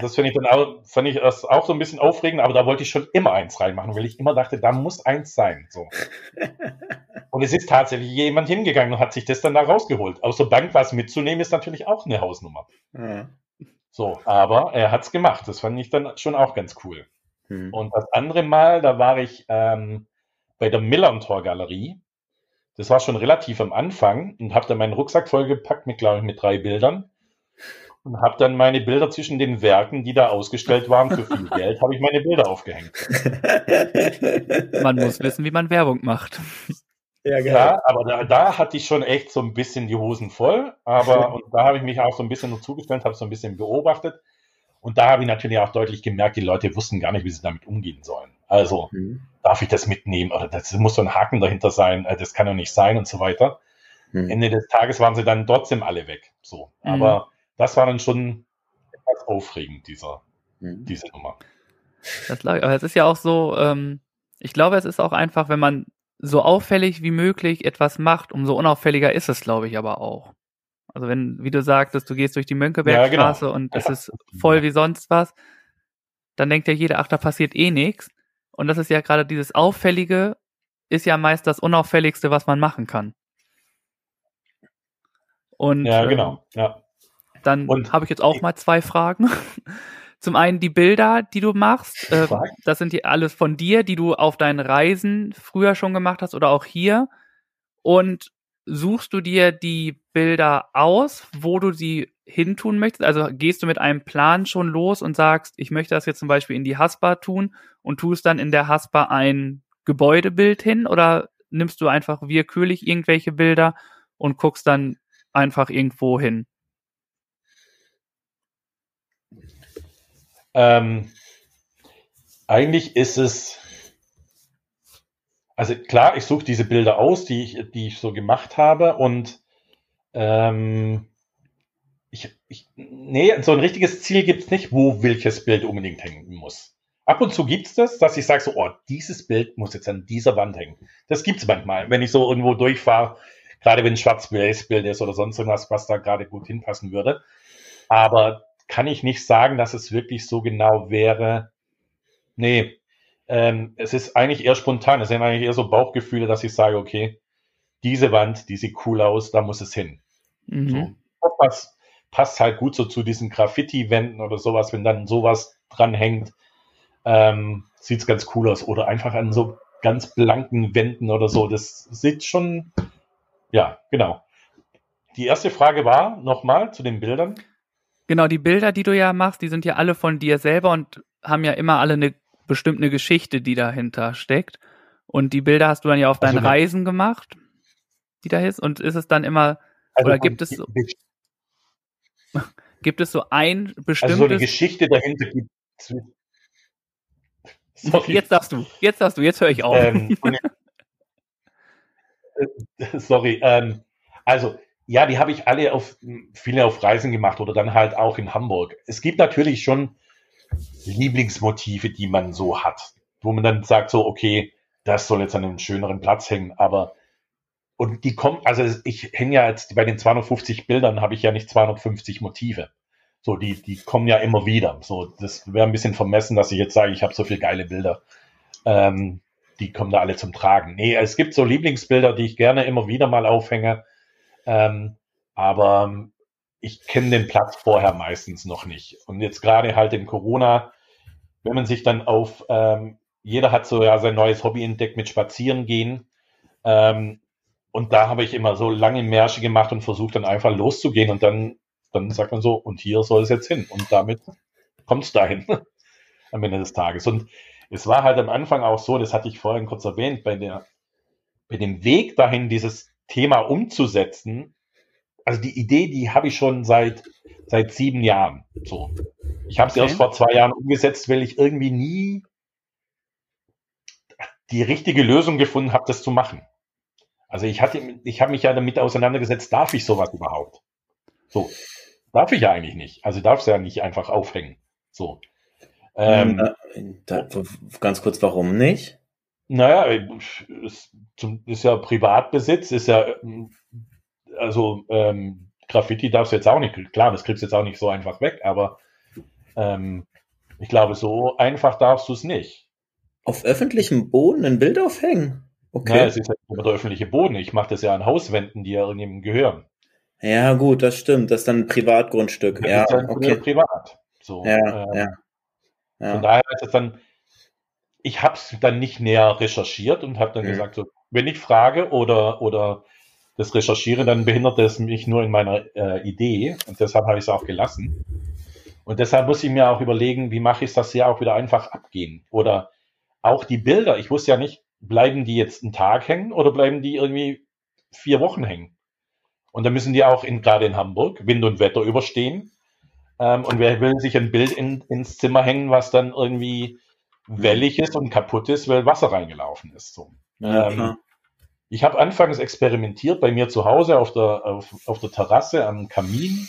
das finde ich dann auch, fand ich das auch so ein bisschen aufregend, aber da wollte ich schon immer eins reinmachen, weil ich immer dachte, da muss eins sein. So. Und es ist tatsächlich jemand hingegangen und hat sich das dann da rausgeholt. Aus der Bank was mitzunehmen, ist natürlich auch eine Hausnummer. Ja. So, aber er hat es gemacht. Das fand ich dann schon auch ganz cool. Hm. Und das andere Mal, da war ich ähm, bei der Millantor Galerie. Das war schon relativ am Anfang und habe dann meinen Rucksack vollgepackt mit, glaube ich, mit drei Bildern und habe dann meine Bilder zwischen den Werken, die da ausgestellt waren für viel Geld, habe ich meine Bilder aufgehängt. Man muss wissen, wie man Werbung macht. Ja, genau. Ja, aber da, da hatte ich schon echt so ein bisschen die Hosen voll. Aber und da habe ich mich auch so ein bisschen zugestellt, habe so ein bisschen beobachtet. Und da habe ich natürlich auch deutlich gemerkt, die Leute wussten gar nicht, wie sie damit umgehen sollen. Also, mhm. darf ich das mitnehmen? Oder das muss so ein Haken dahinter sein, äh, das kann doch nicht sein und so weiter. Mhm. Ende des Tages waren sie dann trotzdem alle weg. So. Mhm. Aber das war dann schon etwas aufregend, dieser, mhm. diese Nummer. Das, aber es ist ja auch so, ähm, ich glaube, es ist auch einfach, wenn man so auffällig wie möglich etwas macht, umso unauffälliger ist es, glaube ich, aber auch. Also wenn, wie du sagtest, du gehst durch die Mönckebergstraße ja, genau. und es ja. ist voll wie sonst was, dann denkt ja jeder, ach, da passiert eh nichts. Und das ist ja gerade dieses Auffällige, ist ja meist das Unauffälligste, was man machen kann. Und, ja, genau. Ähm, ja. Dann habe ich jetzt auch mal zwei Fragen. Zum einen die Bilder, die du machst. Äh, das sind die alles von dir, die du auf deinen Reisen früher schon gemacht hast oder auch hier. Und suchst du dir die Bilder aus, wo du sie hintun möchtest? Also gehst du mit einem Plan schon los und sagst, ich möchte das jetzt zum Beispiel in die Haspa tun und tust dann in der Haspa ein Gebäudebild hin oder nimmst du einfach willkürlich irgendwelche Bilder und guckst dann einfach irgendwo hin? Ähm, eigentlich ist es, also klar, ich suche diese Bilder aus, die ich, die ich so gemacht habe und ähm, ich, ich, nee, so ein richtiges Ziel gibt es nicht, wo welches Bild unbedingt hängen muss. Ab und zu gibt es das, dass ich sage so, oh, dieses Bild muss jetzt an dieser Wand hängen. Das gibt es manchmal, wenn ich so irgendwo durchfahre, gerade wenn ein Schwarz-Weiß-Bild ist oder sonst irgendwas, was da gerade gut hinpassen würde. Aber kann ich nicht sagen, dass es wirklich so genau wäre. Nee, ähm, es ist eigentlich eher spontan. Es sind eigentlich eher so Bauchgefühle, dass ich sage, okay, diese Wand, die sieht cool aus, da muss es hin. Mhm. So, was passt halt gut so zu diesen Graffiti-Wänden oder sowas, wenn dann sowas dran hängt, ähm, sieht es ganz cool aus. Oder einfach an so ganz blanken Wänden oder so. Das sieht schon, ja, genau. Die erste Frage war nochmal zu den Bildern. Genau, die Bilder, die du ja machst, die sind ja alle von dir selber und haben ja immer alle eine bestimmte Geschichte, die dahinter steckt. Und die Bilder hast du dann ja auf also deinen Reisen gemacht, die da ist. Und ist es dann immer, also oder gibt es so, gibt es so ein bestimmtes. Also so eine Geschichte dahinter gibt Sorry. Jetzt darfst du, jetzt darfst du, jetzt höre ich auf. Ähm, sorry, ähm, also ja, die habe ich alle auf viele auf Reisen gemacht oder dann halt auch in Hamburg. Es gibt natürlich schon Lieblingsmotive, die man so hat, wo man dann sagt so, okay, das soll jetzt an einem schöneren Platz hängen, aber und die kommen, also ich hänge ja jetzt bei den 250 Bildern habe ich ja nicht 250 Motive. So, die, die kommen ja immer wieder. So, das wäre ein bisschen vermessen, dass ich jetzt sage, ich habe so viele geile Bilder. Ähm, die kommen da alle zum Tragen. Nee, es gibt so Lieblingsbilder, die ich gerne immer wieder mal aufhänge. Ähm, aber ich kenne den Platz vorher meistens noch nicht. Und jetzt gerade halt in Corona, wenn man sich dann auf, ähm, jeder hat so ja sein neues Hobby entdeckt mit Spazierengehen. Ähm, und da habe ich immer so lange Märsche gemacht und versucht dann einfach loszugehen und dann, dann sagt man so, und hier soll es jetzt hin. Und damit kommt es dahin am Ende des Tages. Und es war halt am Anfang auch so, das hatte ich vorhin kurz erwähnt, bei der, bei dem Weg dahin, dieses Thema umzusetzen, also die Idee, die habe ich schon seit, seit sieben Jahren. So. Ich habe sie okay. erst vor zwei Jahren umgesetzt, weil ich irgendwie nie die richtige Lösung gefunden habe, das zu machen. Also ich hatte, ich habe mich ja damit auseinandergesetzt, darf ich sowas überhaupt? So. Darf ich ja eigentlich nicht. Also darf es ja nicht einfach aufhängen. So. Ähm, da, ganz kurz, warum nicht? Naja, ist, ist ja Privatbesitz, ist ja, also ähm, Graffiti darfst du jetzt auch nicht, klar, das kriegst du jetzt auch nicht so einfach weg, aber ähm, ich glaube, so einfach darfst du es nicht. Auf öffentlichem Boden ein Bild aufhängen? Okay. Naja, es ist ja immer der öffentliche Boden. Ich mache das ja an Hauswänden, die ja irgendjemandem gehören. Ja, gut, das stimmt. Das ist dann ein Privatgrundstück. Das ja, ist dann okay. privat. So, ja, äh, ja, ja. Von daher ist es dann, ich habe es dann nicht näher recherchiert und habe dann mhm. gesagt, so, wenn ich frage oder, oder das recherchiere, dann behindert es mich nur in meiner äh, Idee und deshalb habe ich es auch gelassen. Und deshalb muss ich mir auch überlegen, wie mache ich das hier auch wieder einfach abgehen. Oder auch die Bilder, ich wusste ja nicht, bleiben die jetzt einen Tag hängen oder bleiben die irgendwie vier Wochen hängen? Und dann müssen die auch in, gerade in Hamburg Wind und Wetter überstehen. Ähm, und wer will sich ein Bild in, ins Zimmer hängen, was dann irgendwie wellig ist und kaputt ist, weil Wasser reingelaufen ist. So. Ja, ähm, ich habe anfangs experimentiert bei mir zu Hause auf der, auf, auf der Terrasse am Kamin.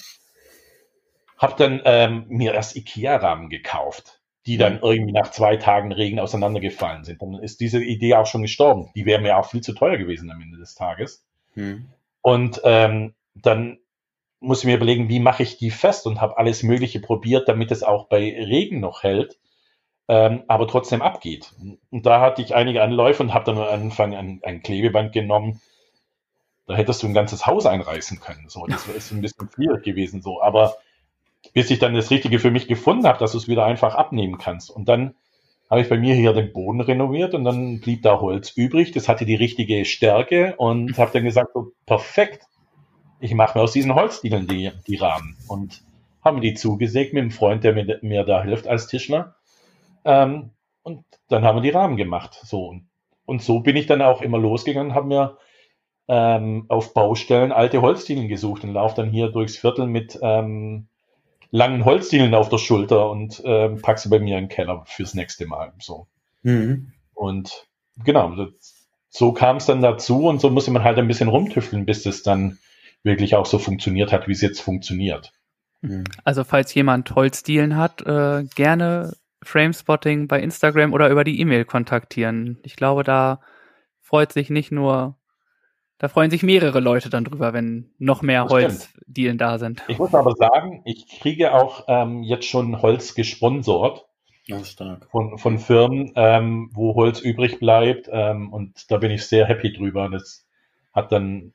Habe dann ähm, mir erst Ikea-Rahmen gekauft die dann irgendwie nach zwei Tagen Regen auseinandergefallen sind. Dann ist diese Idee auch schon gestorben. Die wäre mir auch viel zu teuer gewesen am Ende des Tages. Hm. Und ähm, dann muss ich mir überlegen, wie mache ich die fest und habe alles Mögliche probiert, damit es auch bei Regen noch hält, ähm, aber trotzdem abgeht. Und da hatte ich einige Anläufe und habe dann am Anfang ein, ein, Klebeband genommen. Da hättest du ein ganzes Haus einreißen können. So, das ist ein bisschen schwierig gewesen. So, aber bis ich dann das Richtige für mich gefunden habe, dass du es wieder einfach abnehmen kannst. Und dann habe ich bei mir hier den Boden renoviert und dann blieb da Holz übrig. Das hatte die richtige Stärke und habe dann gesagt, so, perfekt, ich mache mir aus diesen Holzdiegeln die, die Rahmen und habe mir die zugesägt mit einem Freund, der mir, mir da hilft als Tischler. Ähm, und dann haben wir die Rahmen gemacht. So. Und so bin ich dann auch immer losgegangen, habe mir ähm, auf Baustellen alte Holzdiegeln gesucht und laufe dann hier durchs Viertel mit ähm, langen Holzdiegeln auf der Schulter und äh, pack sie bei mir im Keller fürs nächste Mal. So. Mhm. Und genau, das, so kam es dann dazu und so musste man halt ein bisschen rumtüfteln, bis es dann wirklich auch so funktioniert hat, wie es jetzt funktioniert. Mhm. Also falls jemand Holzdielen hat, äh, gerne Framespotting bei Instagram oder über die E-Mail kontaktieren. Ich glaube, da freut sich nicht nur da freuen sich mehrere Leute dann drüber, wenn noch mehr Holzdealen da sind. Ich muss aber sagen, ich kriege auch ähm, jetzt schon Holz gesponsort. Ja, stark. Von, von Firmen, ähm, wo Holz übrig bleibt. Ähm, und da bin ich sehr happy drüber. Das hat dann,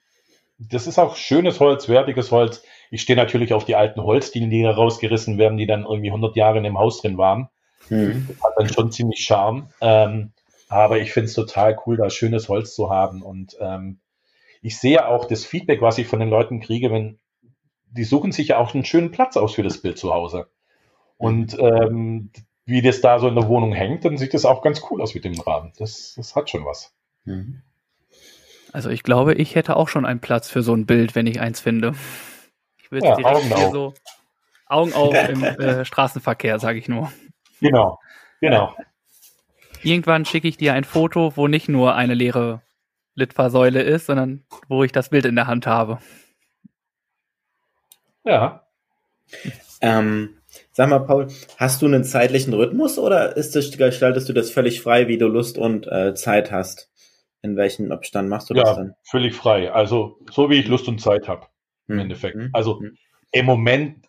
das ist auch schönes Holz, wertiges Holz. Ich stehe natürlich auf die alten Holzdielen, die rausgerissen werden, die dann irgendwie 100 Jahre in dem Haus drin waren. Mhm. Das hat dann schon ziemlich Charme. Ähm, aber ich finde es total cool, da schönes Holz zu haben. Und ähm, ich sehe auch das Feedback, was ich von den Leuten kriege, wenn die suchen sich ja auch einen schönen Platz aus für das Bild zu Hause. Und ähm, wie das da so in der Wohnung hängt, dann sieht das auch ganz cool aus mit dem Rahmen. Das, das hat schon was. Mhm. Also ich glaube, ich hätte auch schon einen Platz für so ein Bild, wenn ich eins finde. Ich würde ja, direkt Augen hier auf. so Augen auf im äh, Straßenverkehr, sage ich nur. Genau, genau. Irgendwann schicke ich dir ein Foto, wo nicht nur eine leere Litfaßsäule ist, sondern wo ich das Bild in der Hand habe. Ja. Ähm, sag mal, Paul, hast du einen zeitlichen Rhythmus oder ist das, gestaltest du das völlig frei, wie du Lust und äh, Zeit hast? In welchem Abstand machst du ja, das dann? Völlig frei. Also so wie ich Lust und Zeit habe. Im hm. Endeffekt. Hm. Also hm. im Moment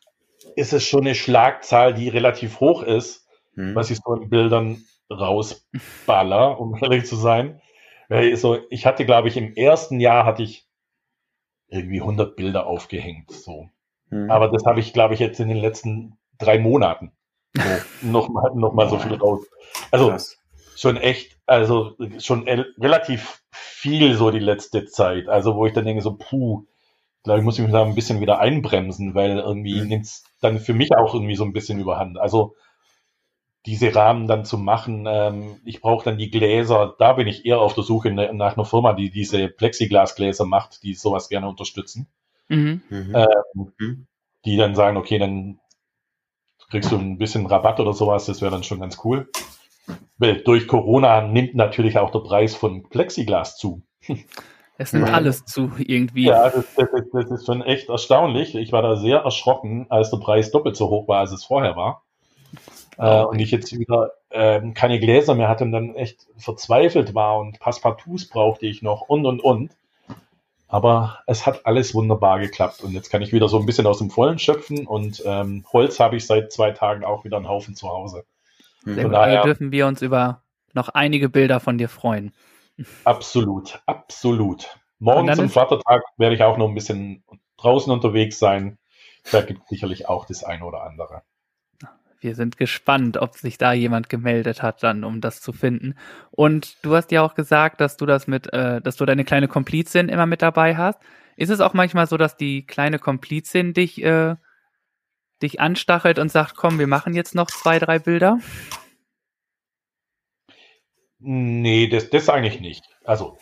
ist es schon eine Schlagzahl, die relativ hoch ist, hm. was ich so in Bildern rausballer, um ehrlich zu sein. So, ich hatte, glaube ich, im ersten Jahr hatte ich irgendwie 100 Bilder aufgehängt. So. Mhm. Aber das habe ich, glaube ich, jetzt in den letzten drei Monaten so, noch mal, noch mal so viel raus. Also Krass. schon echt, also schon relativ viel so die letzte Zeit. Also wo ich dann denke, so, puh, glaube ich, muss ich mich da ein bisschen wieder einbremsen, weil irgendwie mhm. nimmt es dann für mich auch irgendwie so ein bisschen überhand. Also diese Rahmen dann zu machen, ähm, ich brauche dann die Gläser, da bin ich eher auf der Suche nach einer Firma, die diese Plexiglasgläser macht, die sowas gerne unterstützen. Mhm. mhm. Ähm, mhm. Die dann sagen, okay, dann kriegst du ein bisschen Rabatt oder sowas, das wäre dann schon ganz cool. Weil durch Corona nimmt natürlich auch der Preis von Plexiglas zu. Es nimmt alles zu, irgendwie. Ja, das, das, das, ist schon echt erstaunlich. Ich war da sehr erschrocken, als der Preis doppelt so hoch war, als es vorher war. Äh, und ich jetzt wieder ähm, keine Gläser mehr hatte und dann echt verzweifelt war und Passepartouts brauchte ich noch und und und. Aber es hat alles wunderbar geklappt und jetzt kann ich wieder so ein bisschen aus dem Vollen schöpfen und ähm, Holz habe ich seit zwei Tagen auch wieder einen Haufen zu Hause. Sehr gut, daher dürfen wir uns über noch einige Bilder von dir freuen. Absolut, absolut. Morgen zum Vatertag werde ich auch noch ein bisschen draußen unterwegs sein. Da gibt es sicherlich auch das eine oder andere. Wir sind gespannt, ob sich da jemand gemeldet hat, dann, um das zu finden. Und du hast ja auch gesagt, dass du das mit, äh, dass du deine kleine Komplizin immer mit dabei hast. Ist es auch manchmal so, dass die kleine Komplizin dich, äh, dich anstachelt und sagt, komm, wir machen jetzt noch zwei, drei Bilder? Nee, das, das eigentlich nicht. Also,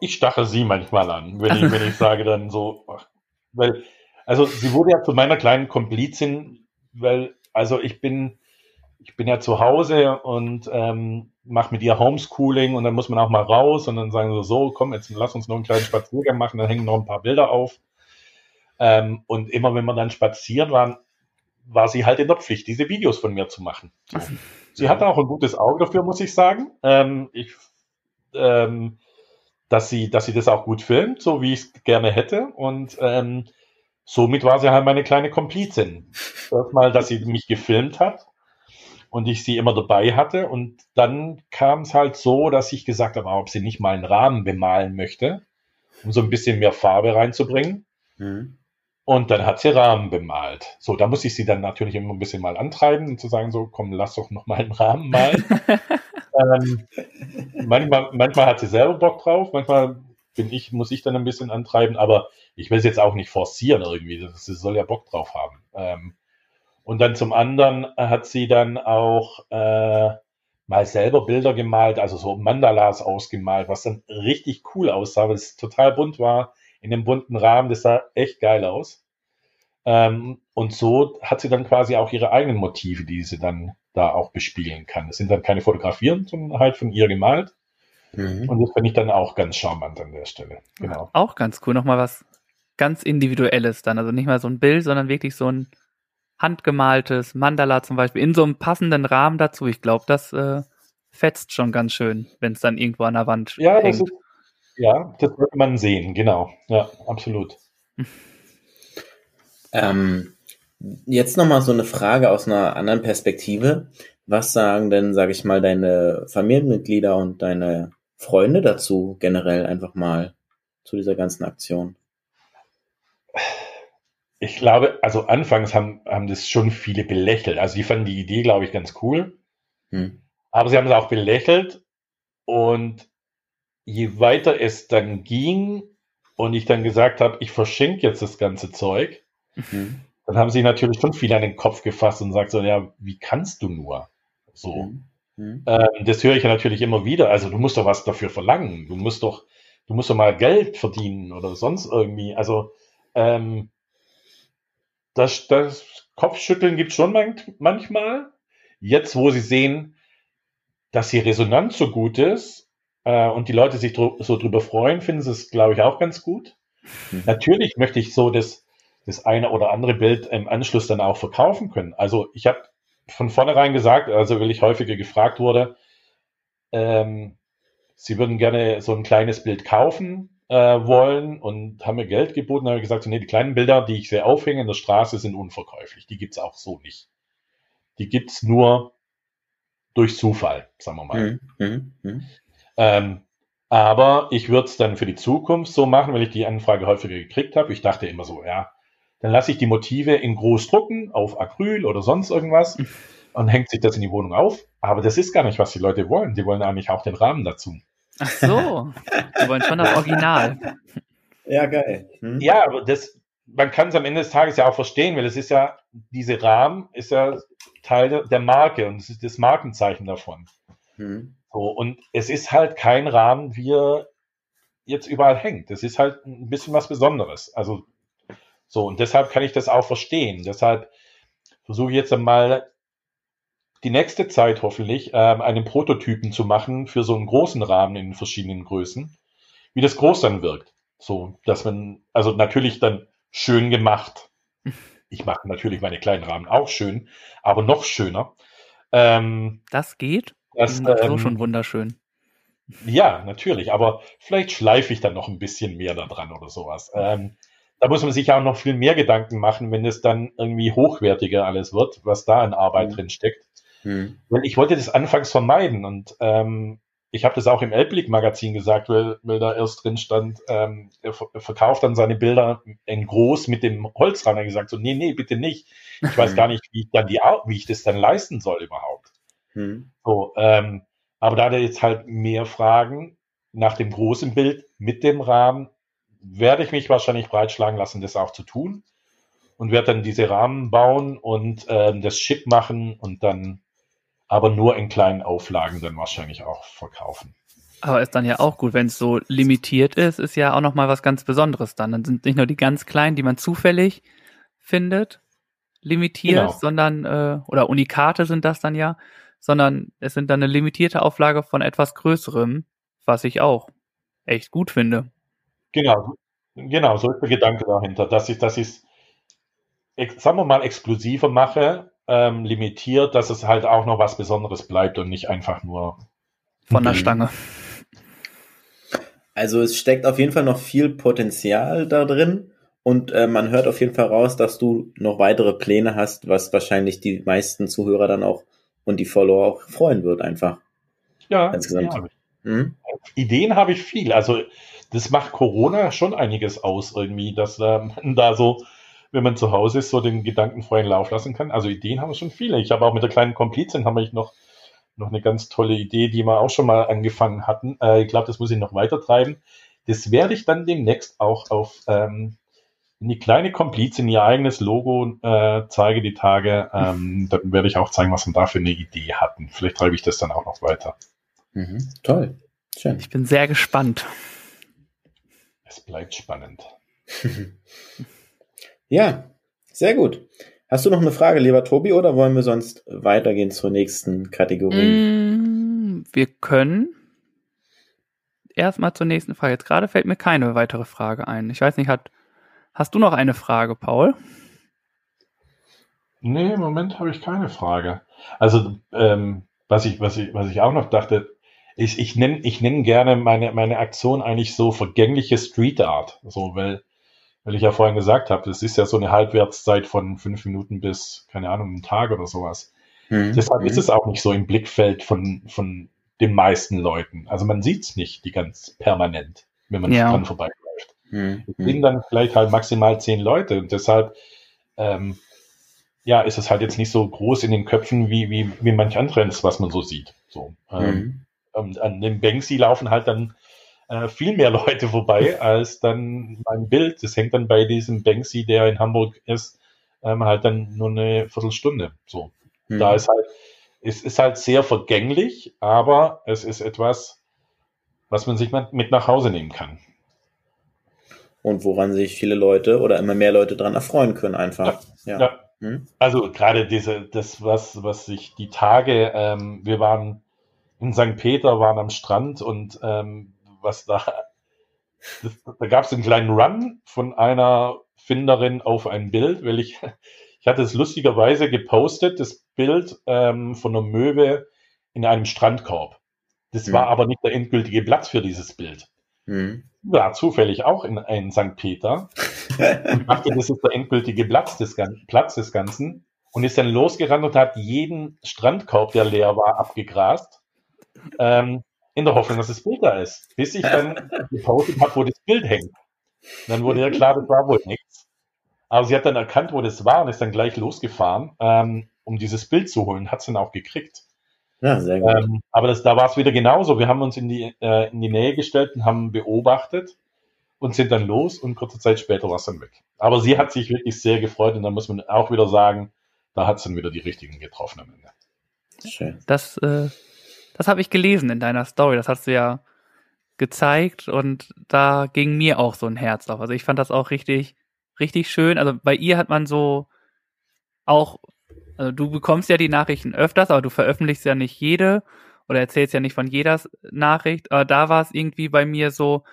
ich stache sie manchmal an, wenn ich, wenn ich sage dann so, weil, also sie wurde ja zu meiner kleinen Komplizin, weil, also ich bin, ich bin ja zu Hause und ähm, mache mit ihr Homeschooling und dann muss man auch mal raus und dann sagen sie so, komm, jetzt lass uns noch einen kleinen Spaziergang machen, dann hängen noch ein paar Bilder auf. Ähm, und immer wenn wir dann spazieren waren, war sie halt in der Pflicht, diese Videos von mir zu machen. So. Sie hatte auch ein gutes Auge dafür, muss ich sagen. Ähm, ich, ähm, dass sie, dass sie das auch gut filmt, so wie ich es gerne hätte. Und ähm, somit war sie halt meine kleine Komplizin. Erstmal, dass sie mich gefilmt hat und ich sie immer dabei hatte. Und dann kam es halt so, dass ich gesagt habe, ob sie nicht mal einen Rahmen bemalen möchte, um so ein bisschen mehr Farbe reinzubringen. Mhm. Und dann hat sie Rahmen bemalt. So, da muss ich sie dann natürlich immer ein bisschen mal antreiben und zu sagen, so, komm, lass doch noch mal einen Rahmen malen. ähm, manchmal, manchmal hat sie selber Bock drauf, manchmal bin ich, muss ich dann ein bisschen antreiben, aber ich will es jetzt auch nicht forcieren irgendwie. Sie soll ja Bock drauf haben. Ähm, und dann zum anderen hat sie dann auch äh, mal selber Bilder gemalt, also so Mandalas ausgemalt, was dann richtig cool aussah, weil es total bunt war in dem bunten Rahmen. Das sah echt geil aus. Ähm, und so hat sie dann quasi auch ihre eigenen Motive, die sie dann da auch bespielen kann. Das sind dann keine Fotografien, sondern halt von ihr gemalt. Mhm. Und das finde ich dann auch ganz charmant an der Stelle. Genau. Auch ganz cool. Nochmal was ganz Individuelles dann. Also nicht mal so ein Bild, sondern wirklich so ein handgemaltes Mandala zum Beispiel in so einem passenden Rahmen dazu. Ich glaube, das äh, fetzt schon ganz schön, wenn es dann irgendwo an der Wand ja, hängt. Das ist, ja, das wird man sehen, genau. Ja, absolut. Ähm, jetzt nochmal so eine Frage aus einer anderen Perspektive. Was sagen denn, sage ich mal, deine Familienmitglieder und deine Freunde dazu generell einfach mal zu dieser ganzen Aktion? Ich glaube, also anfangs haben, haben das schon viele belächelt. Also die fanden die Idee, glaube ich, ganz cool. Hm. Aber sie haben es auch belächelt und je weiter es dann ging und ich dann gesagt habe, ich verschenke jetzt das ganze Zeug, mhm. dann haben sie natürlich schon viel an den Kopf gefasst und sagt so, ja, wie kannst du nur? So. Mhm. Mhm. Ähm, das höre ich ja natürlich immer wieder. Also du musst doch was dafür verlangen. Du musst doch, du musst doch mal Geld verdienen oder sonst irgendwie. Also ähm, das, das Kopfschütteln gibt schon manchmal. Jetzt, wo sie sehen, dass die Resonanz so gut ist äh, und die Leute sich dr so drüber freuen, finden sie es, glaube ich, auch ganz gut. Mhm. Natürlich möchte ich so das, das eine oder andere Bild im Anschluss dann auch verkaufen können. Also ich habe von vornherein gesagt, also weil ich häufiger gefragt wurde, ähm, sie würden gerne so ein kleines Bild kaufen äh, wollen und haben mir Geld geboten. Da habe ich gesagt, nee, die kleinen Bilder, die ich sehr aufhänge in der Straße, sind unverkäuflich. Die gibt's auch so nicht. Die gibt's nur durch Zufall, sagen wir mal. Mhm. Mhm. mhm. Ähm, aber ich würde es dann für die Zukunft so machen, weil ich die Anfrage häufiger gekriegt habe. Ich dachte immer so, ja, dann lasse ich die Motive in groß drucken, auf Acryl oder sonst irgendwas. und hängt sich das in die Wohnung auf. Aber das ist gar nicht, was die Leute wollen. Die wollen eigentlich auch den Rahmen dazu. Ach so, die wollen schon das Original. Ja, geil. Hm? Ja, aber das, man kann es am Ende des Tages ja auch verstehen, weil es ist ja, diese Rahmen ist ja Teil der Marke und es ist das Markenzeichen davon. Hm. So, und es ist halt kein Rahmen, wie er jetzt überall hängt. Das ist halt ein bisschen was Besonderes. Also, so, und deshalb kann ich das auch verstehen. Deshalb versuche ich jetzt einmal die nächste Zeit hoffentlich ähm, einen Prototypen zu machen für so einen großen Rahmen in verschiedenen Größen, wie das groß dann wirkt. So, dass man, also natürlich dann schön gemacht. Ich mache natürlich meine kleinen Rahmen auch schön, aber noch schöner. Ähm, Das geht. Das, so ähm, schon wunderschön. ja, natürlich, aber vielleicht schleife ich dann noch ein bisschen mehr da dran oder sowas. Ähm, da muss man sich auch noch viel mehr Gedanken machen, wenn es dann irgendwie hochwertiger alles wird, was da an Arbeit Mhm. drin steckt. Hm. Weil ich wollte das anfangs vermeiden und ähm, ich habe das auch im Elblick-Magazin gesagt, weil, weil da erst drin stand, ähm, er, ver- er verkauft dann seine Bilder in groß mit dem Holzrahmen. Er hat gesagt so, nee, nee, bitte nicht. Ich weiß gar nicht, wie ich dann die, wie ich das dann leisten soll überhaupt. Hm. So, ähm, aber da hat er jetzt halt mehr Fragen nach dem großen Bild mit dem Rahmen, werde ich mich wahrscheinlich breitschlagen lassen, das auch zu tun und werde dann diese Rahmen bauen und ähm, das schick machen und dann aber nur in kleinen Auflagen dann wahrscheinlich auch verkaufen. Aber ist dann ja auch gut, wenn es so limitiert ist, ist ja auch noch mal was ganz Besonderes dann. Dann sind nicht nur die ganz kleinen, die man zufällig findet, limitiert, Genau. sondern äh, oder Unikate sind das dann ja, sondern es sind dann eine limitierte Auflage von etwas Größerem, was ich auch echt gut finde. Genau, genau, so ist der Gedanke dahinter, dass ich, dass ich es, sagen wir mal, exklusiver mache, ähm, limitiert, dass es halt auch noch was Besonderes bleibt und nicht einfach nur Von der Mhm. Stange. Also es steckt auf jeden Fall noch viel Potenzial da drin und äh, man hört auf jeden Fall raus, dass du noch weitere Pläne hast, was wahrscheinlich die meisten Zuhörer dann auch und die Follower auch freuen wird einfach. Ja, Insgesamt. ja. Hm? Ideen habe ich viel. Also das macht Corona schon einiges aus irgendwie, dass äh, man da so, wenn man zu Hause ist, so den Gedanken freien Lauf lassen kann. Also Ideen haben wir schon viele. Ich habe auch mit der kleinen Komplizin haben wir noch noch eine ganz tolle Idee, die wir auch schon mal angefangen hatten. Äh, ich glaube, das muss ich noch weiter treiben. Das werde ich dann demnächst auch auf ähm, in die kleine Komplizin ihr eigenes Logo äh, zeige die Tage. Ähm, dann werde ich auch zeigen, was wir da für eine Idee hatten. Vielleicht treibe ich das dann auch noch weiter. Mhm. Toll. Schön. Ich bin sehr gespannt. Es bleibt spannend. Ja, sehr gut. Hast du noch eine Frage, lieber Tobi, oder wollen wir sonst weitergehen zur nächsten Kategorie? Mm, wir können erstmal zur nächsten Frage. Jetzt gerade fällt mir keine weitere Frage ein. Ich weiß nicht, hat, hast du noch eine Frage, Paul? Nee, im Moment habe ich keine Frage. Also, ähm, was ich, was ich, was ich auch noch dachte, ich, ich nenne, ich nenne gerne meine, meine Aktion eigentlich so vergängliche Street Art. So, weil, weil ich ja vorhin gesagt habe, das ist ja so eine Halbwertszeit von fünf Minuten bis, keine Ahnung, einen Tag oder sowas. Hm. Deshalb Hm. ist es auch nicht so im Blickfeld von, von den meisten Leuten. Also man sieht es nicht die ganz permanent, wenn man Ja. dran vorbeiläuft. Hm. Es Hm. sind dann vielleicht halt maximal zehn Leute und deshalb ähm, ja, ist es halt jetzt nicht so groß in den Köpfen wie, wie, wie manch anderes, was man so sieht. So, ähm, Hm. Und an dem Banksy laufen halt dann äh, viel mehr Leute vorbei als dann mein Bild. Das hängt dann bei diesem Banksy, der in Hamburg ist, ähm, halt dann nur eine Viertelstunde. So, Hm. da ist halt, es ist halt sehr vergänglich, aber es ist etwas, was man sich mit nach Hause nehmen kann. Und woran sich viele Leute oder immer mehr Leute dran erfreuen können, einfach. Ja. Ja. Hm? Also gerade diese, das, was, was sich die Tage, ähm, wir waren in St. Peter, waren am Strand und ähm, was da, das, da gab es einen kleinen Run von einer Finderin auf ein Bild, weil ich, ich hatte es lustigerweise gepostet, das Bild ähm, von einer Möwe in einem Strandkorb. Das Mhm. war aber nicht der endgültige Platz für dieses Bild. Hm. War zufällig auch in, in St. Peter und dachte, das ist der endgültige Platz des, Platz des Ganzen und ist dann losgerannt und hat jeden Strandkorb, der leer war, abgegrast, ähm, in der Hoffnung, dass das Bild da ist, bis ich dann gepostet habe, wo das Bild hängt. Dann wurde ja klar, das war wohl nichts. Aber sie hat dann erkannt, wo das war und ist dann gleich losgefahren. Ähm, um dieses Bild zu holen. Hat es dann auch gekriegt. Ja, sehr gut. Ähm, aber das, da war es wieder genauso. Wir haben uns in die, äh, in die Nähe gestellt und haben beobachtet und sind dann los und kurze Zeit später war es dann weg. Aber sie hat sich wirklich sehr gefreut und da muss man auch wieder sagen, da hat es dann wieder die richtigen getroffen am Ende. Schön. Das, äh, das habe ich gelesen in deiner Story. Das hast du ja gezeigt und da ging mir auch so ein Herz auf. Also ich fand das auch richtig, richtig schön. Also bei ihr hat man so auch, also du bekommst ja die Nachrichten öfters, aber du veröffentlichst ja nicht jede oder erzählst ja nicht von jeder Nachricht. Aber da war es irgendwie bei mir so,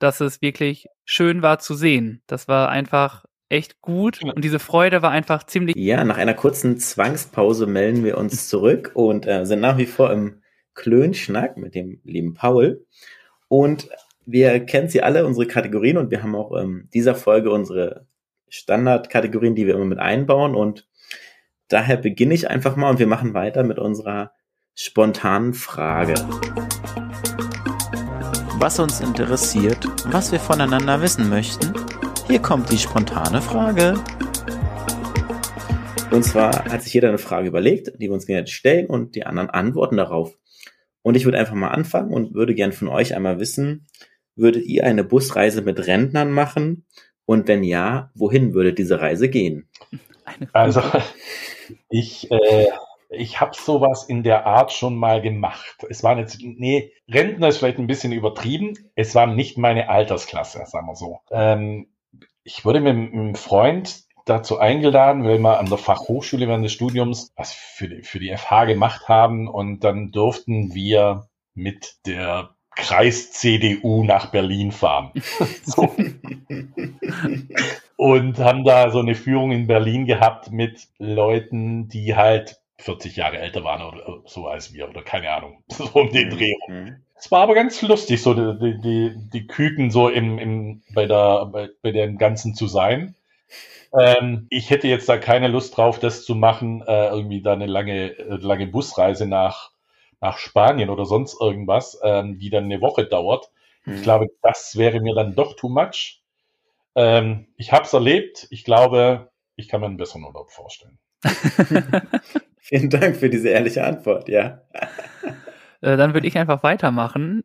dass es wirklich schön war zu sehen. Das war einfach echt gut und diese Freude war einfach ziemlich. Ja, nach einer kurzen Zwangspause melden wir uns zurück und äh, sind nach wie vor im Klönschnack mit dem lieben Paul. Und wir kennen sie alle, unsere Kategorien, und wir haben auch in ähm, dieser Folge unsere Standardkategorien, die wir immer mit einbauen. Und daher beginne ich einfach mal und wir machen weiter mit unserer spontanen Frage. Was uns interessiert, was wir voneinander wissen möchten hier kommt die spontane Frage. Und zwar hat sich jeder eine Frage überlegt, die wir uns gerne stellen und die anderen antworten darauf. Und ich würde einfach mal anfangen und würde gern von euch einmal wissen, würdet ihr eine Busreise mit Rentnern machen? Und wenn ja, wohin würde diese Reise gehen? Also, ich, äh, ich habe sowas in der Art schon mal gemacht. Es waren jetzt, nee, Rentner ist vielleicht ein bisschen übertrieben. Es war nicht meine Altersklasse, sagen wir so. Ähm, ich wurde mit einem Freund dazu eingeladen, weil wir an der Fachhochschule während des Studiums was für die, für die FH gemacht haben und dann durften wir mit der Kreis CDU nach Berlin fahren. so. und haben da so eine Führung in Berlin gehabt mit Leuten, die halt 40 Jahre älter waren oder so als wir oder keine Ahnung, so um den Dreh rum. Es war aber ganz lustig, so die, die, die Küken so im, im, bei, der, bei, bei dem Ganzen zu sein. Ähm, ich hätte jetzt da keine Lust drauf, das zu machen, äh, irgendwie da eine lange, äh, lange Busreise nach, nach Spanien oder sonst irgendwas, ähm, die dann eine Woche dauert. Hm. Ich glaube, das wäre mir dann doch too much. Ähm, ich habe es erlebt. Ich glaube, ich kann mir einen besseren Urlaub vorstellen. Vielen Dank für diese ehrliche Antwort, ja. Äh, dann würde ich einfach weitermachen.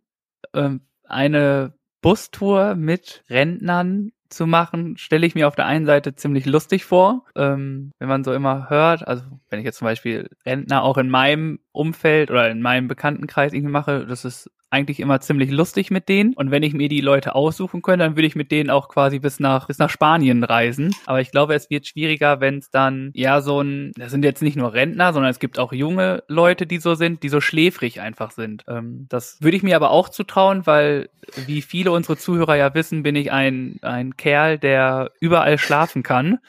Ähm, eine Bustour mit Rentnern zu machen, stelle ich mir auf der einen Seite ziemlich lustig vor, ähm, wenn man so immer hört, also wenn ich jetzt zum Beispiel Rentner auch in meinem Umfeld oder in meinem Bekanntenkreis irgendwie mache, das ist eigentlich immer ziemlich lustig mit denen. Und wenn ich mir die Leute aussuchen könnte, dann würde ich mit denen auch quasi bis nach, bis nach Spanien reisen. Aber ich glaube, es wird schwieriger, wenn es dann, ja, so ein, das sind jetzt nicht nur Rentner, sondern es gibt auch junge Leute, die so sind, die so schläfrig einfach sind. Ähm, das würde ich mir aber auch zutrauen, weil, wie viele unsere Zuhörer ja wissen, bin ich ein, ein Kerl, der überall schlafen kann.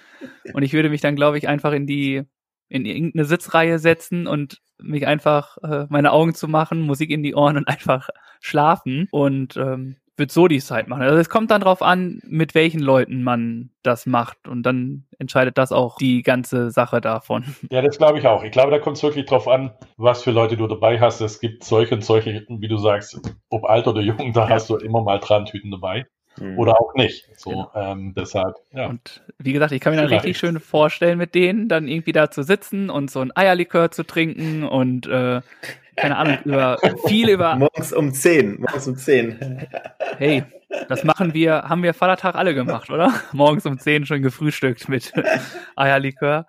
Und ich würde mich dann, glaube ich, einfach in die, in irgendeine Sitzreihe setzen und mich einfach äh, meine Augen zu machen, Musik in die Ohren und einfach schlafen und ähm, wird so die Zeit machen. Also es kommt dann drauf an, mit welchen Leuten man das macht und dann entscheidet das auch die ganze Sache davon. Ja, das glaube ich auch. Ich glaube, da kommt es wirklich drauf an, was für Leute du dabei hast. Es gibt solche und solche, wie du sagst, ob alt oder jung, da ja. hast du immer mal Trantüten dabei. Mhm. Oder auch nicht. So, genau. ähm, deshalb, ja. Und wie gesagt, ich kann mir dann Vielleicht. richtig schön vorstellen, mit denen dann irgendwie da zu sitzen und so ein Eierlikör zu trinken und äh, keine Ahnung, über viel über. Morgens um 10, morgens um 10. Hey, das machen wir, haben wir Vatertag alle gemacht, oder? Morgens um 10 schon gefrühstückt mit Eierlikör.